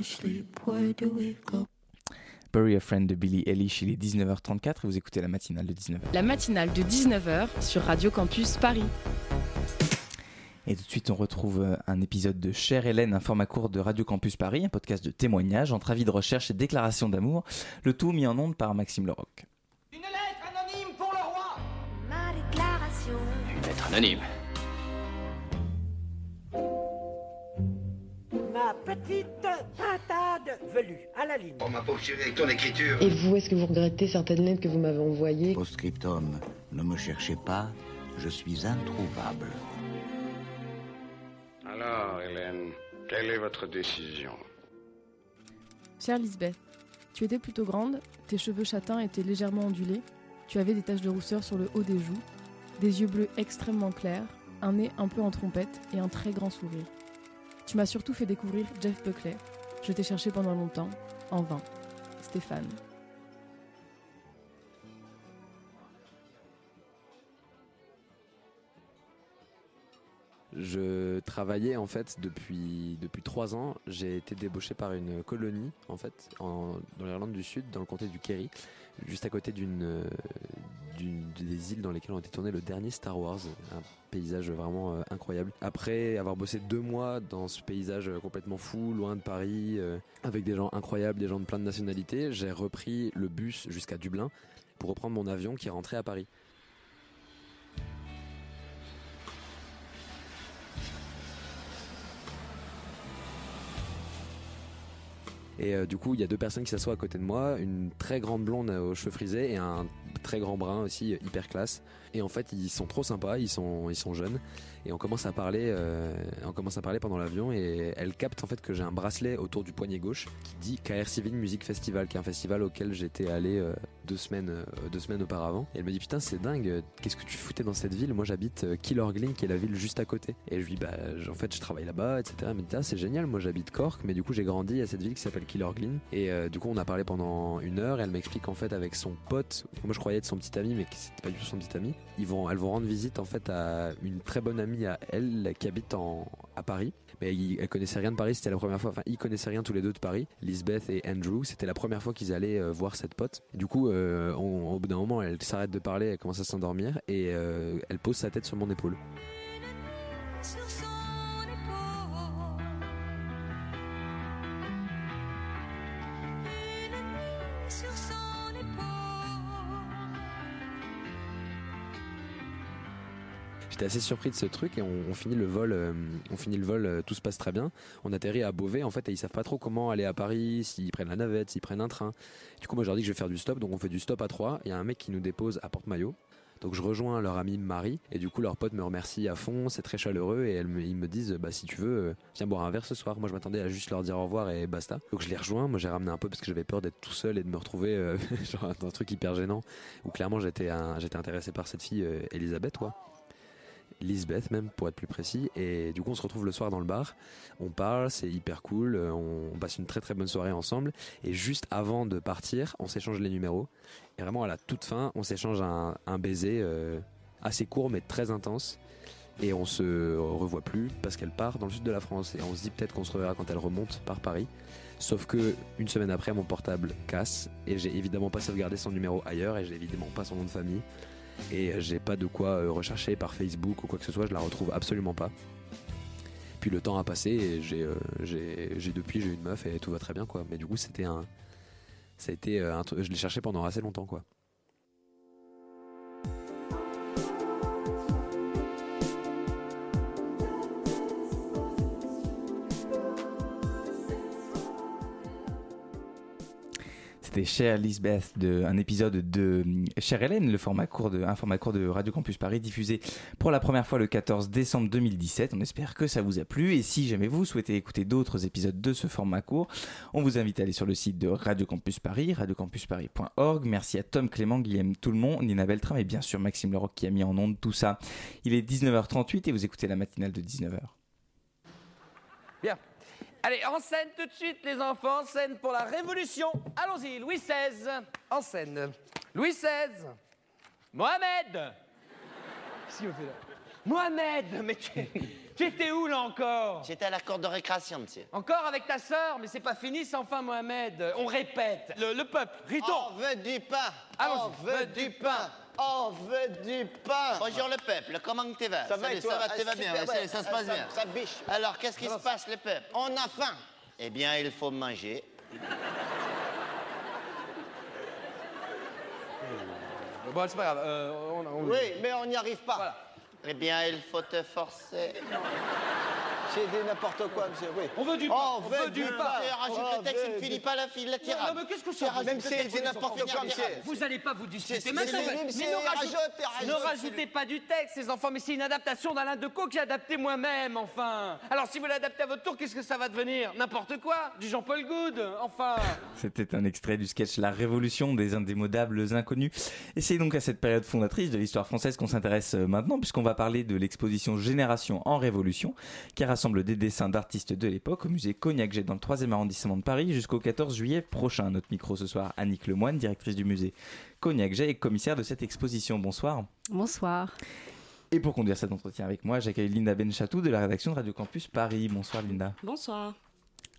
Do we go? Bury a Friend de Billy Eilish, il est 19h34 et vous écoutez la matinale de 19h. La matinale de 19h sur Radio Campus Paris. Et tout de suite, on retrouve euh, un épisode de Cher Hélène, un format court de Radio Campus Paris, un podcast de témoignages entre avis de recherche et déclarations d'amour, le tout mis en onde par Maxime Leroc. Ma déclaration. Une lettre anonyme. Ma petite pintade velue à la ligne. Oh ma pauvre chérie, avec ton écriture. Et vous, est-ce que vous regrettez certaines lettres que vous m'avez envoyées? Postscriptum. Ne me cherchez pas, je suis introuvable. Alors, Hélène, quelle est votre décision? Chère Lisbeth, tu étais plutôt grande, tes cheveux châtains étaient légèrement ondulés, tu avais des taches de rousseur sur le haut des joues, des yeux bleus extrêmement clairs, un nez un peu en trompette et un très grand sourire. Tu m'as surtout fait découvrir Jeff Buckley. Je t'ai cherché pendant longtemps, en vain. Stéphane. Je travaillais en fait depuis trois ans. J'ai été débauché par une colonie en fait dans l'Irlande du Sud, dans le comté du Kerry, juste à côté d'une- des îles dans lesquelles ont été tournés le dernier Star Wars. Un paysage vraiment euh, incroyable. Après avoir bossé deux mois dans ce paysage euh, complètement fou, loin de Paris, euh, avec des gens incroyables, des gens de plein de nationalités, j'ai repris le bus jusqu'à Dublin pour reprendre mon avion qui rentrait à Paris. Et du coup, il y a deux personnes qui s'assoient à côté de moi, une très grande blonde aux cheveux frisés et un très grand brun aussi, hyper classe. Et en fait, ils sont trop sympas, ils sont, ils sont jeunes. Et on commence à parler, euh, on commence à parler pendant l'avion et elle capte en fait que j'ai un bracelet autour du poignet gauche qui dit KR Civil Music Festival, qui est un festival auquel j'étais allé euh, deux semaines, euh, deux semaines auparavant. Et elle me dit putain c'est dingue, qu'est-ce que tu foutais dans cette ville? Moi j'habite Killorglin, qui est la ville juste à côté. Et je lui dis bah en fait je travaille là-bas, etc. Elle me dit ah c'est génial, moi j'habite Cork, mais du coup j'ai grandi à cette ville qui s'appelle Killorglin. Et du coup on a parlé pendant une heure. Et elle m'explique en fait avec son pote, moi je croyais être son petit ami, mais c'était pas du tout son petit ami. Elles vont rendre visite en fait à une très bonne amie à elle qui habite à Paris. Mais elle connaissait rien de Paris, c'était la première fois. Enfin, ils connaissaient rien tous les deux de Paris. Lisbeth et Andrew, c'était la première fois qu'ils allaient euh, voir cette pote. Du coup, euh, au bout d'un moment, elle s'arrête de parler, elle commence à s'endormir et euh, elle pose sa tête sur mon épaule. J'étais assez surpris de ce truc et on, finit le vol, euh, on finit le vol, euh, tout se passe très bien. On atterrit à Beauvais en fait et ils savent pas trop comment aller à Paris, s'ils prennent la navette, s'ils prennent un train. Du coup moi je leur dis que je vais faire du stop, donc on fait du stop à trois. Il y a un mec qui nous dépose à Porte-Maillot. Donc je rejoins leur amie Marie et du coup leur pote me remercie à fond, c'est très chaleureux et ils me disent bah si tu veux euh, viens boire un verre ce soir. Moi je m'attendais à juste leur dire au revoir et basta. Donc je les rejoins, moi j'ai ramené un peu parce que j'avais peur d'être tout seul et de me retrouver euh, genre dans un truc hyper gênant où clairement j'étais intéressé par cette fille euh, Elisabeth quoi. Lisbeth même pour être plus précis. Et du coup on se retrouve le soir dans le bar. On parle c'est hyper cool. Euh, on, passe une très très bonne soirée ensemble. Et juste avant de partir on s'échange les numéros. Et vraiment à la toute fin on s'échange un, un baiser euh, assez court mais très intense. Et on se revoit plus parce qu'elle part dans le sud de la France. Et on se dit peut-être qu'on se reverra quand elle remonte par Paris. Sauf que une semaine après mon portable casse. Et j'ai évidemment pas sauvegardé son numéro ailleurs. Et j'ai évidemment pas son nom de famille et euh, j'ai pas de quoi euh, rechercher par Facebook ou quoi que ce soit, je la retrouve absolument pas. Puis le temps a passé et j'ai euh, j'ai depuis j'ai eu une meuf et tout va très bien quoi. Mais du coup c'était un ça a été je l'ai cherché pendant assez longtemps quoi. C'était Cher Lisbeth, de, un épisode de euh, Cher Hélène, le format court de, un format court de Radio Campus Paris, diffusé pour la première fois le 14 décembre 2017. On espère que ça vous a plu. Et si jamais vous souhaitez écouter d'autres épisodes de ce format court, on vous invite à aller sur le site de Radio Campus Paris, radiocampusparis.org. Merci à Tom Clément, Guillaume Toulmont, Nina Beltram et bien sûr Maxime Leroc qui a mis en onde tout ça. Il est 19h38 et vous écoutez la matinale de 19h. Bien. Allez, en scène tout de suite, les enfants. En scène pour la Révolution. Allons-y, Louis XVI. En scène. Louis XVI. Mohamed. Si on fait là. Mohamed, mais tu, tu étais où là encore? J'étais à la cour de récréation, monsieur. Encore avec ta sœur, mais c'est pas fini sans fin, Mohamed. On répète. Le, le peuple, ritons. On veut du pain. On veut du pain. On veut du pain. Bonjour le peuple, comment tu vas Ça va Salut, et toi? ça va, tu Ah, vas bien, ça, ouais, ça se passe ça- bien. ça biche. Alors, qu'est-ce qui se passe le peuple? On a faim. Eh bien, il faut manger. Bon, c'est pas grave. euh, on- on- Oui, mais on n'y arrive pas. Eh bien, il faut te forcer. J'ai dit n'importe quoi, monsieur. Oui. On veut du pain. On veut du pain. Rajoute le texte, il ne finit pas la file, la tirade. Non, mais qu'est-ce que C'est ça Même si c'est n'importe quoi, monsieur. Vous n'allez pas vous c'est- Mais ne, rajoute, rajoute- rajoute, ne rajoute. rajoutez pas du texte, les enfants, mais c'est une adaptation d'Alain Decaux que j'ai adapté moi-même, enfin. Alors si vous l'adaptez à votre tour, qu'est-ce que ça va devenir N'importe quoi Du Jean-Paul Good, enfin. C'était un extrait du sketch La Révolution des indémodables inconnus. Et c'est donc à cette période fondatrice de l'histoire française qu'on s'intéresse euh, maintenant, puisqu'on va parler de l'exposition Génération en Révolution, qui rassemble des dessins d'artistes de l'époque au musée Cognac-Jet dans le 3e arrondissement de Paris jusqu'au 14 juillet prochain. À notre micro ce soir, Annick Lemoine, directrice du musée Cognac-Jet et commissaire de cette exposition. Bonsoir. Bonsoir. Et pour conduire cet entretien avec moi, j'accueille Linda Benchatou de la rédaction de Radio Campus Paris. Bonsoir Linda. Bonsoir.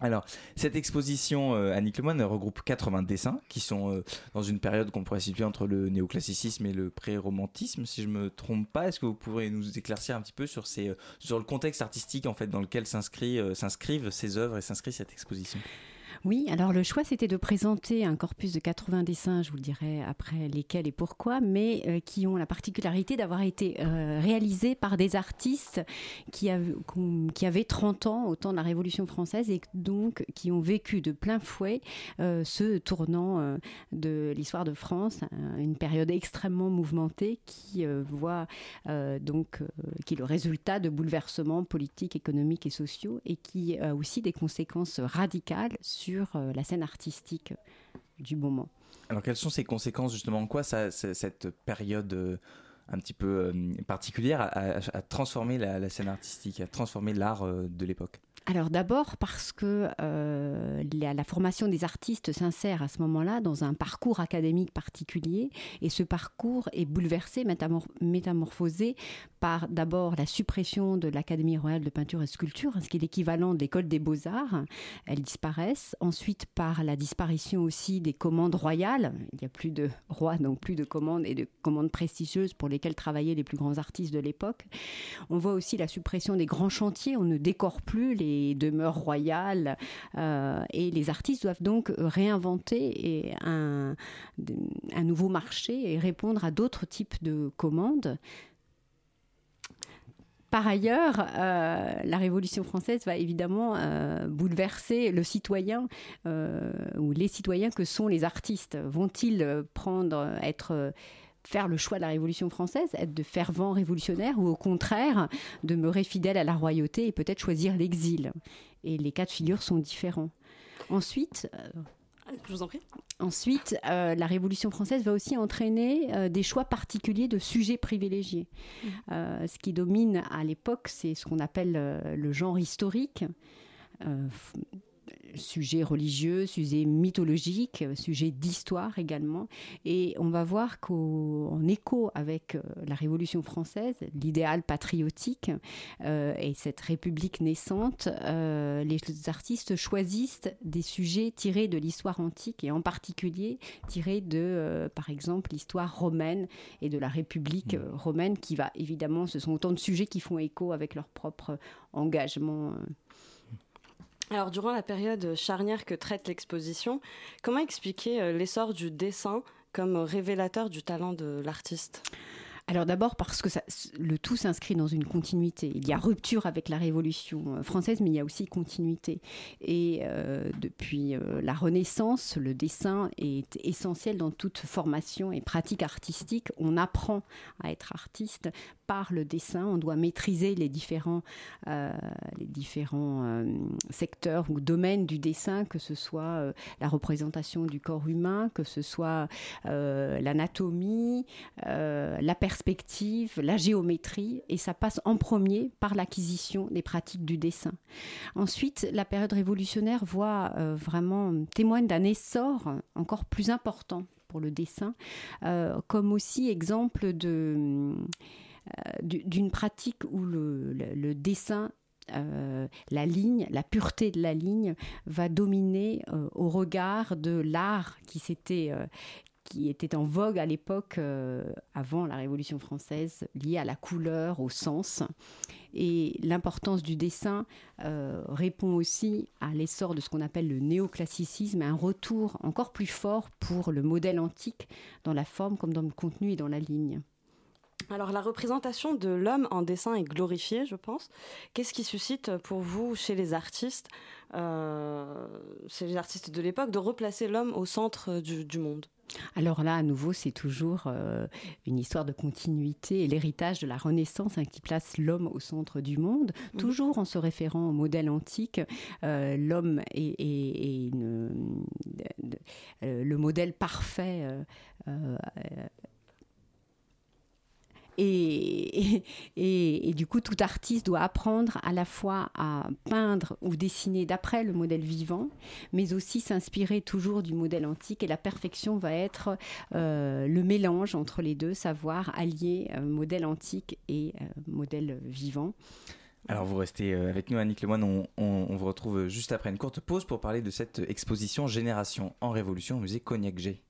Alors, cette exposition, euh, Annick Lemoine, regroupe 80 dessins qui sont euh, dans une période qu'on pourrait situer entre le néoclassicisme et le pré-romantisme, si je me trompe pas. Est-ce que vous pourrez nous éclaircir un petit peu sur, ces, euh, sur le contexte artistique en fait, dans lequel euh, s'inscrivent ces œuvres et s'inscrit cette exposition? Oui, alors le choix c'était de présenter un corpus de 80 dessins, je vous le dirai après lesquels et pourquoi, mais euh, qui ont la particularité d'avoir été euh, réalisés par des artistes qui, avaient 30 ans au temps de la Révolution française et donc qui ont vécu de plein fouet euh, ce tournant de l'histoire de France, un- une période extrêmement mouvementée qui voit donc qui est le résultat de bouleversements politiques, économiques et sociaux et qui a aussi des conséquences radicales sur euh, la scène artistique du moment. Alors, quelles sont ces conséquences justement? En quoi cette période euh, un petit peu euh, particulière a, transformé la, scène artistique, a transformé l'art de l'époque? Alors d'abord parce que euh, la, formation des artistes s'insère à ce moment-là dans un parcours académique particulier et ce parcours est bouleversé, métamor- métamorphosé par d'abord la suppression de l'Académie royale de peinture et sculpture, ce qui est l'équivalent de l'école des beaux-arts, elles disparaissent. Ensuite par la disparition aussi des commandes royales, il n'y a plus de rois, donc plus de commandes et de commandes prestigieuses pour lesquelles travaillaient les plus grands artistes de l'époque. On voit aussi la suppression des grands chantiers, on ne décore plus les demeures royales euh, et les artistes doivent donc réinventer et un, nouveau marché et répondre à d'autres types de commandes. Par ailleurs, euh, la Révolution française va évidemment euh, bouleverser le citoyen ou les citoyens que sont les artistes. Vont-ils prendre, être faire le choix de la Révolution française, être de fervents révolutionnaires ou au contraire demeurer fidèle à la royauté et peut-être choisir l'exil. Et les cas de figure sont différents. Ensuite, euh, Je vous en prie. Ensuite, euh, la Révolution française va aussi entraîner euh, des choix particuliers de sujets privilégiés. Euh, ce qui domine à l'époque, c'est ce qu'on appelle le genre historique. Sujet religieux, sujet mythologique, sujet d'histoire également. Et on va voir qu'en écho avec euh, la Révolution française, l'idéal patriotique euh, et cette République naissante, euh, les artistes choisissent des sujets tirés de l'histoire antique et en particulier tirés de, euh, par exemple, l'histoire romaine et de la République euh, romaine qui va évidemment, ce sont autant de sujets qui font écho avec leur propre engagement. Alors, durant la période charnière que traite l'exposition, comment expliquer euh, l'essor du dessin comme révélateur du talent de l'artiste? Alors d'abord parce que le tout s'inscrit dans une continuité. Il y a rupture avec la Révolution euh, française, mais il y a aussi continuité. Et euh, depuis la Renaissance, le dessin est essentiel dans toute formation et pratique artistique. On apprend à être artiste par le dessin. On doit maîtriser les différents, euh, les différents euh, secteurs ou domaines du dessin, que ce soit euh, la représentation du corps humain, que ce soit l'anatomie, la perspective, la géométrie, et ça passe en premier par l'acquisition des pratiques du dessin. Ensuite, la période révolutionnaire voit vraiment témoigne d'un essor encore plus important pour le dessin, comme aussi exemple de d'une pratique où le, dessin euh, la ligne, la pureté de la ligne va dominer euh, au regard de l'art qui euh, qui était en vogue à l'époque euh, avant la Révolution française, lié à la couleur, au sens. Et l'importance du dessin euh, répond aussi à l'essor de ce qu'on appelle le néoclassicisme, un retour encore plus fort pour le modèle antique dans la forme comme dans le contenu et dans la ligne. Alors, la représentation de l'homme en dessin est glorifiée, je pense. Qu'est-ce qui suscite pour vous, chez les artistes, euh, chez les artistes de l'époque, de replacer l'homme au centre du, du monde? Alors là, à nouveau, c'est toujours euh, une histoire de continuité et l'héritage de la Renaissance hein, qui place l'homme au centre du monde, toujours en se référant au modèle antique. Euh, l'homme est, est- est une- de- de- euh, le modèle parfait. et, du coup, tout artiste doit apprendre à la fois à peindre ou dessiner d'après le modèle vivant, mais aussi s'inspirer toujours du modèle antique. Et la perfection va être euh, le mélange entre les deux, savoir allier euh, modèle antique et euh, modèle vivant. Alors vous restez avec nous, Annick Lemoine. On, on, on vous retrouve juste après une courte pause pour parler de cette exposition Génération en Révolution au musée Cognac G.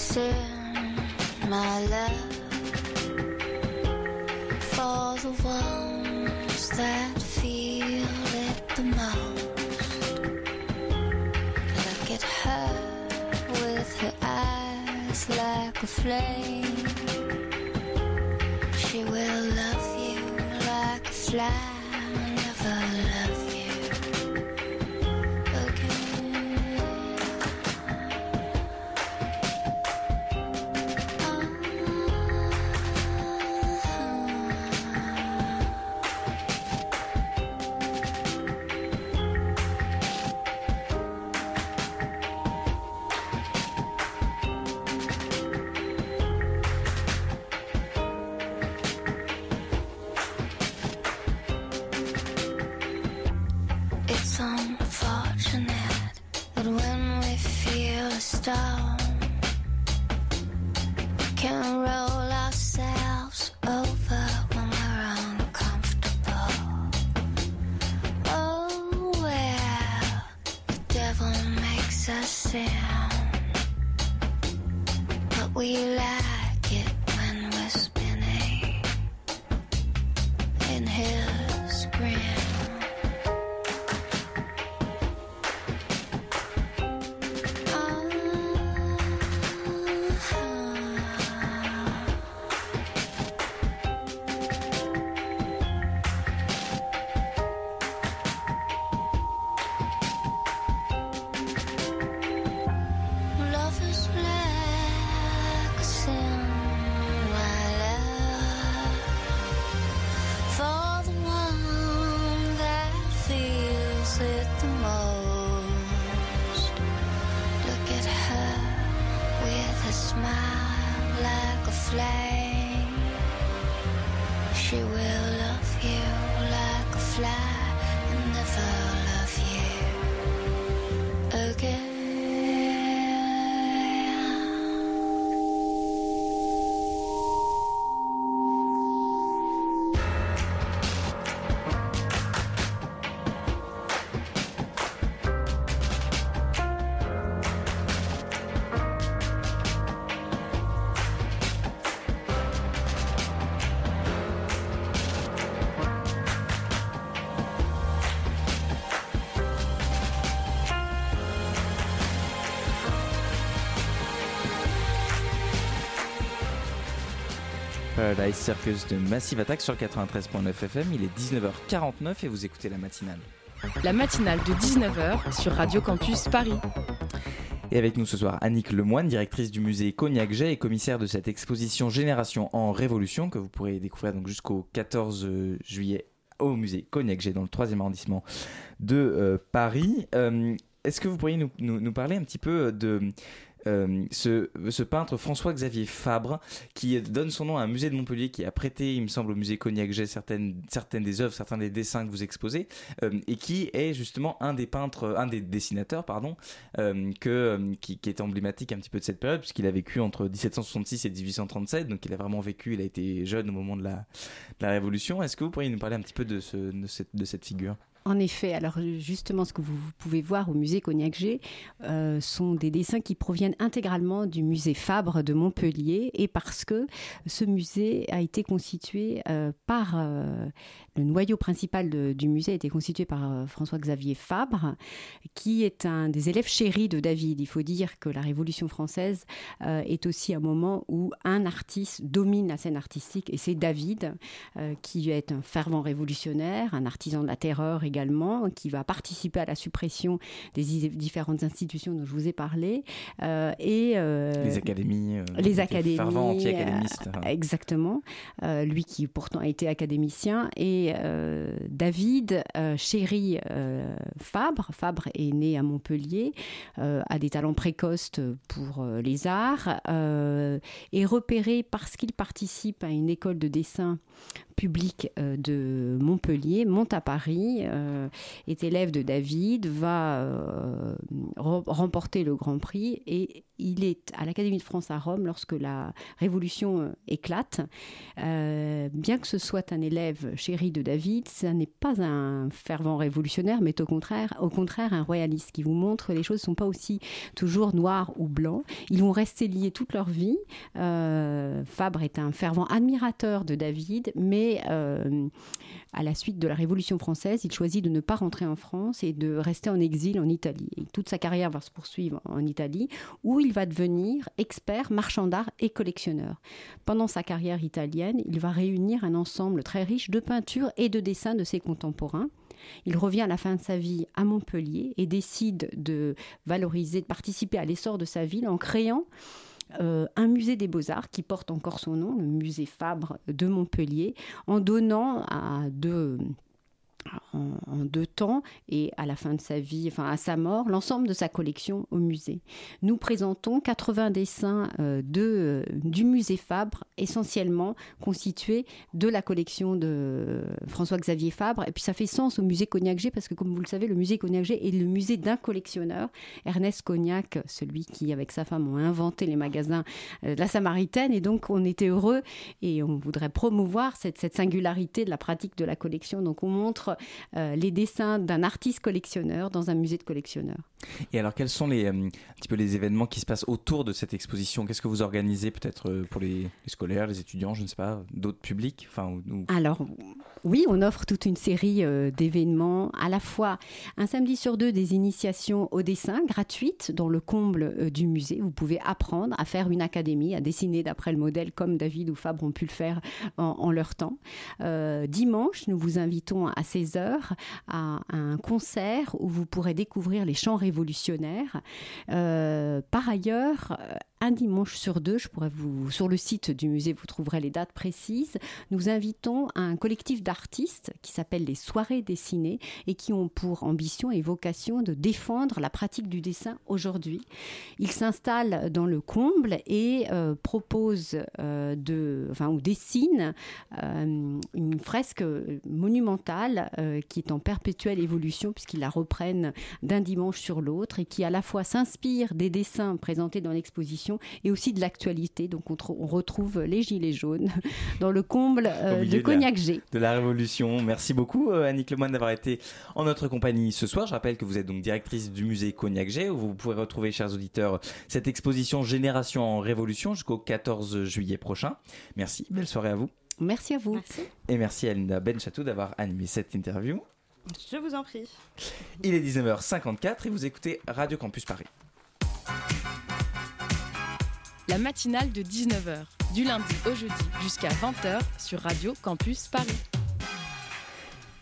like a my love, for the ones that feel it the most. Look at her with her eyes like a flame. Paradise Circus de Massive Attack sur 93.9 FM. Il est 19h49 et vous écoutez la matinale. La matinale de 19h sur Radio Campus Paris. Et avec nous ce soir, Annick Lemoine, directrice du musée Cognac Jet et commissaire de cette exposition Génération en Révolution que vous pourrez découvrir donc jusqu'au 14 juillet au musée Cognac Jet dans le 3e arrondissement de euh, Paris. Euh, Est-ce que vous pourriez nous, nous- nous parler un petit peu de euh, ce, peintre François-Xavier Fabre qui donne son nom à un musée de Montpellier qui a prêté, il me semble, au musée Cognac Jet certaines, des œuvres, certains des dessins que vous exposez euh, et qui est justement un des peintres, un des dessinateurs, pardon, euh, qui, est emblématique un petit peu de cette période puisqu'il a vécu entre 1766 et 1837, donc il a vraiment vécu, il a été jeune au moment de la, Révolution. Est-ce que vous pourriez nous parler un petit peu de cette figure? En effet, alors justement, ce que vous pouvez voir au musée Cognac-G euh, sont des dessins qui proviennent intégralement du musée Fabre de Montpellier et parce que ce musée a été constitué euh, par euh, le noyau principal du musée a été constitué par euh, François-Xavier Fabre, qui est un des élèves chéris de David. Il faut dire que la Révolution française euh, est aussi un moment où un artiste domine la scène artistique, et c'est David, euh, qui est un fervent révolutionnaire, un artisan de la terreur également, qui va participer à la suppression des différentes institutions dont je vous ai parlé, euh, et euh, Les académies, euh, les académies, fervent anti-académiste. exactement. Lui qui pourtant a été académicien. Et David euh, Fabre. Fabre est né à Montpellier, a des talents précoces pour les arts, est repéré parce qu'il participe à une école de dessin publique euh, de Montpellier, monte à Paris, euh, est élève de David, va euh, re- remporter le Grand Prix et il est à l'Académie de France à Rome lorsque la Révolution éclate. Bien que ce soit un élève chéri de David, ce n'est pas un fervent révolutionnaire, mais au contraire, au contraire un royaliste qui vous montre que les choses ne sont pas aussi toujours noires ou blancs. Ils vont rester liés toute leur vie. Fabre est un fervent admirateur de David, mais euh, à la suite de la Révolution française, il choisit de ne pas rentrer en France et de rester en exil en Italie. Et toute sa carrière va se poursuivre en Italie, où il va devenir expert, marchand d'art et collectionneur. Pendant sa carrière italienne, il va réunir un ensemble très riche de peintures et de dessins de ses contemporains. Il revient à la fin de sa vie à Montpellier et décide de valoriser, de participer à l'essor de sa ville en créant euh, un musée des beaux-arts qui porte encore son nom, le musée Fabre de Montpellier, en donnant à deux en, deux temps et à la fin de sa vie, enfin à sa mort, l'ensemble de sa collection au musée. Nous présentons 80 dessins euh, de, euh, du musée Fabre, essentiellement constitués de la collection de François-Xavier Fabre. Et puis ça fait sens au musée Cognac-G parce que, comme vous le savez, le musée Cognac-G est le musée d'un collectionneur, Ernest Cognac, celui qui, avec sa femme, ont inventé les magasins euh, de la Samaritaine. Et donc, on était heureux et on voudrait promouvoir cette, cette singularité de la pratique de la collection. Donc, on montre euh, les dessins d'un artiste collectionneur dans un musée de collectionneurs. Et alors, quels sont les, euh, un petit peu les événements qui se passent autour de cette exposition? Qu'est-ce que vous organisez peut-être euh, pour les, les scolaires, les étudiants, je ne sais pas, d'autres publics enfin, ou- Alors, oui, on offre toute une série euh, d'événements, à la fois un samedi sur deux des initiations au dessin gratuites dans le comble euh, du musée. Vous pouvez apprendre à faire une académie, à dessiner d'après le modèle comme David ou Fabre ont pu le faire en, en leur temps. Euh, dimanche, nous vous invitons à 16h à un concert où vous pourrez découvrir les chants révolutionnaires. Euh, par ailleurs, un dimanche sur deux, je pourrais vous sur le site du musée, vous trouverez les dates précises. Nous invitons un collectif d'artistes qui s'appelle les Soirées dessinées et qui ont pour ambition et vocation de défendre la pratique du dessin aujourd'hui. Ils s'installent dans le comble et euh, proposent euh, de, enfin, ou dessinent euh, une fresque monumentale qui est en perpétuelle évolution puisqu'ils la reprennent d'un dimanche sur l'autre et qui à la fois s'inspire des dessins présentés dans l'exposition et aussi de l'actualité. Donc on, tro- on retrouve les gilets jaunes dans le comble euh, de Cognac G. de la Révolution. Merci beaucoup, euh, Annick Lemoine, d'avoir été en notre compagnie ce soir. Je rappelle que vous êtes donc directrice du musée Cognac-G, où vous pourrez retrouver, chers auditeurs, cette exposition Génération en Révolution jusqu'au 14 juillet prochain. Merci, belle soirée à vous. Merci à vous. Et merci à Linda Benchatou d'avoir animé cette interview. Je vous en prie. Il est 19h54 et vous écoutez Radio Campus Paris. La matinale de 19h, du lundi au jeudi jusqu'à 20h sur Radio Campus Paris.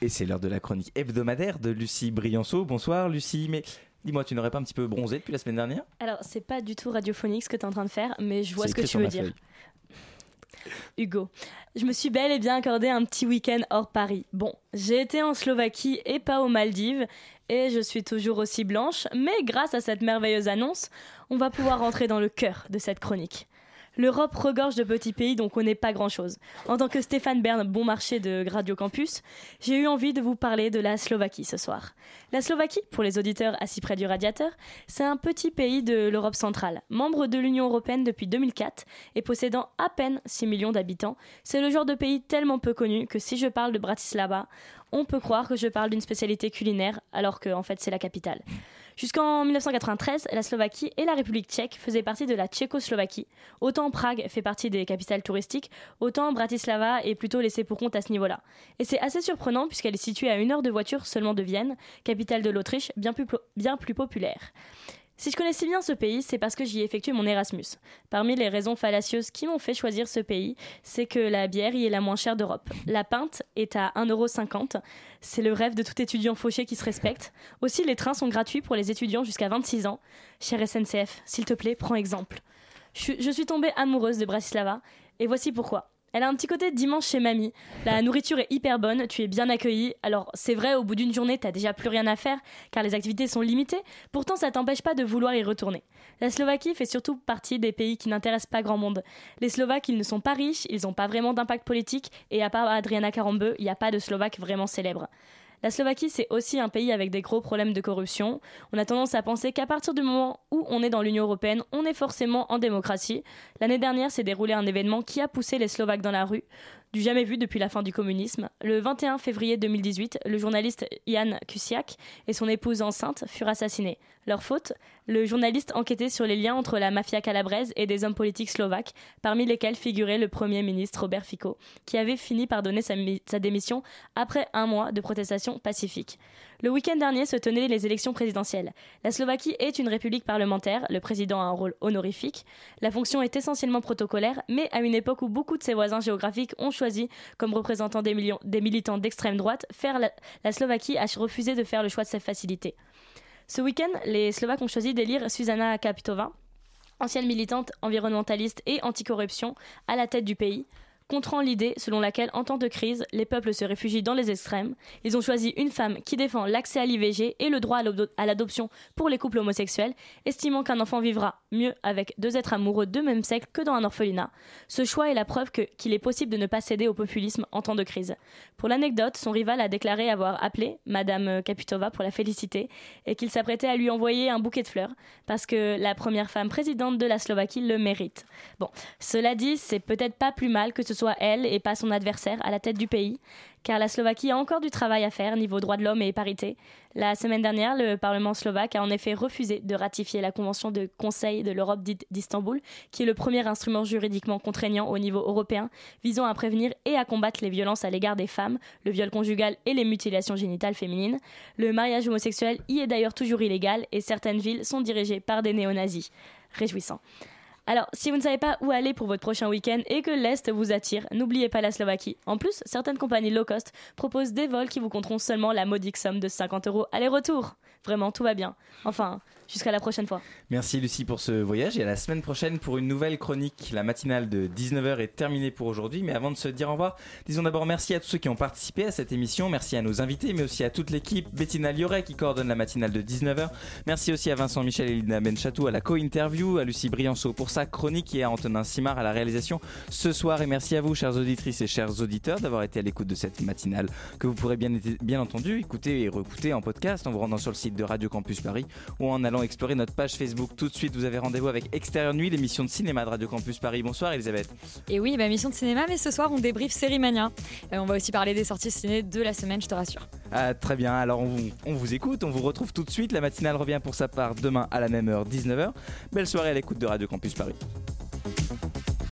Et c'est l'heure de la chronique hebdomadaire de Lucie Brianceau. Bonsoir Lucie, mais dis-moi, tu n'aurais pas un petit peu bronzé depuis la semaine dernière? Alors, c'est pas du tout radiophonique ce que tu es en train de faire, mais je vois ce que tu veux dire. feuille. Hugo, je me suis bel et bien accordé un petit week-end hors Paris. Bon, j'ai été en Slovaquie et pas aux Maldives, et je suis toujours aussi blanche, mais grâce à cette merveilleuse annonce, on va pouvoir rentrer dans le cœur de cette chronique. L'Europe regorge de petits pays dont on connaît pas grand-chose. En tant que Stéphane Bern, bon marché de Radio Campus, j'ai eu envie de vous parler de la Slovaquie ce soir. La Slovaquie, pour les auditeurs assis près du radiateur, c'est un petit pays de l'Europe centrale, membre de l'Union européenne depuis 2004 et possédant à peine 6 millions d'habitants. C'est le genre de pays tellement peu connu que si je parle de Bratislava, on peut croire que je parle d'une spécialité culinaire alors que en fait c'est la capitale. Jusqu'en 1993, la Slovaquie et la République tchèque faisaient partie de la Tchécoslovaquie. Autant Prague fait partie des capitales touristiques, autant Bratislava est plutôt laissée pour compte à ce niveau-là. Et c'est assez surprenant puisqu'elle est située à une heure de voiture seulement de Vienne, capitale de l'Autriche, bien plus, bien plus populaire. Si je connaissais bien ce pays, c'est parce que j'y ai effectué mon Erasmus. Parmi les raisons fallacieuses qui m'ont fait choisir ce pays, c'est que la bière y est la moins chère d'Europe. La pinte est à 1,50€. C'est le rêve de tout étudiant fauché qui se respecte. Aussi, les trains sont gratuits pour les étudiants jusqu'à 26 ans. Cher SNCF, s'il te plaît, prends exemple. Je, je suis tombée amoureuse de Bratislava, et voici pourquoi. Elle a un petit côté dimanche chez mamie. La nourriture est hyper bonne, tu es bien accueilli. Alors c'est vrai, au bout d'une journée, t'as déjà plus rien à faire car les activités sont limitées. Pourtant, ça t'empêche pas de vouloir y retourner. La Slovaquie fait surtout partie des pays qui n'intéressent pas grand monde. Les Slovaques, ils ne sont pas riches, ils n'ont pas vraiment d'impact politique et à part Adriana Karambeu, il n'y a pas de Slovaques vraiment célèbres. La Slovaquie, c'est aussi un pays avec des gros problèmes de corruption. On a tendance à penser qu'à partir du moment où on est dans l'Union européenne, on est forcément en démocratie. L'année dernière s'est déroulé un événement qui a poussé les Slovaques dans la rue du jamais vu depuis la fin du communisme. Le 21 février 2018, le journaliste Jan Kuciak et son épouse enceinte furent assassinés. Leur faute Le journaliste enquêtait sur les liens entre la mafia calabraise et des hommes politiques slovaques, parmi lesquels figurait le Premier ministre Robert Fico, qui avait fini par donner sa, démission après un mois de protestation pacifique. Le week-end dernier se tenaient les élections présidentielles. La Slovaquie est une république parlementaire, le président a un rôle honorifique. La fonction est essentiellement protocolaire, mais à une époque où beaucoup de ses voisins géographiques ont choisi, comme représentants des militants d'extrême droite, faire la, la Slovaquie a refusé de faire le choix de cette facilité. Ce week-end, les Slovaques ont choisi d'élire Susanna Kapitova, ancienne militante environnementaliste et anticorruption, à la tête du pays contrant l'idée selon laquelle, en temps de crise, les peuples se réfugient dans les extrêmes. Ils ont choisi une femme qui défend l'accès à l'IVG et le droit à l'adoption pour les couples homosexuels, estimant qu'un enfant vivra mieux avec deux êtres amoureux de même sexe que dans un orphelinat. Ce choix est la preuve qu'il est possible de ne pas céder au populisme en temps de crise. Pour l'anecdote, son rival a déclaré avoir appelé Madame Kapitova pour la féliciter et qu'il s'apprêtait à lui envoyer un bouquet de fleurs parce que la première femme présidente de la Slovaquie le mérite. Bon, cela dit, c'est peut-être pas plus mal que ce soit elle et pas son adversaire à la tête du pays, car la Slovaquie a encore du travail à faire niveau droits de l'homme et parité. La semaine dernière, le Parlement slovaque a en effet refusé de ratifier la Convention de Conseil de l'Europe dite d'Istanbul, qui est le premier instrument juridiquement contraignant au niveau européen visant à prévenir et à combattre les violences à l'égard des femmes, le viol conjugal et les mutilations génitales féminines. Le mariage homosexuel y est d'ailleurs toujours illégal et certaines villes sont dirigées par des néo-nazis. Réjouissant. Alors, si vous ne savez pas où aller pour votre prochain week-end et que l'Est vous attire, n'oubliez pas la Slovaquie. En plus, certaines compagnies low cost proposent des vols qui vous compteront seulement la modique somme de 50 euros aller-retour. Vraiment, tout va bien. Enfin, jusqu'à la prochaine fois. Merci Lucie pour ce voyage et à la semaine prochaine pour une nouvelle chronique. La matinale de 19h est terminée pour aujourd'hui, mais avant de se dire au revoir, disons d'abord merci à tous ceux qui ont participé à cette émission, merci à nos invités, mais aussi à toute l'équipe, Bettina Lioret qui coordonne la matinale de 19h, merci aussi à Vincent Michel et Lina Benchatou à la co-interview, à Lucie Brianceau pour sa chronique et à Antonin Simard à la réalisation ce soir, et merci à vous chères auditrices et chers auditeurs d'avoir été à l'écoute de cette matinale que vous pourrez bien, entendu écouter et réécouter en podcast en vous rendant sur le site de Radio Campus Paris ou en allant explorer notre page Facebook. Tout de suite, vous avez rendez-vous avec Extérieur Nuit, l'émission de cinéma de Radio Campus Paris. Bonsoir Elisabeth. Et oui, bah, émission de cinéma, mais ce soir on débriefe Série Mania. Euh, on va aussi parler des sorties ciné de la semaine, je te rassure. Ah, très bien, alors on vous, on vous écoute, on vous retrouve tout de suite. La matinale revient pour sa part demain à la même heure, 19h. Belle soirée à l'écoute de Radio Campus Paris.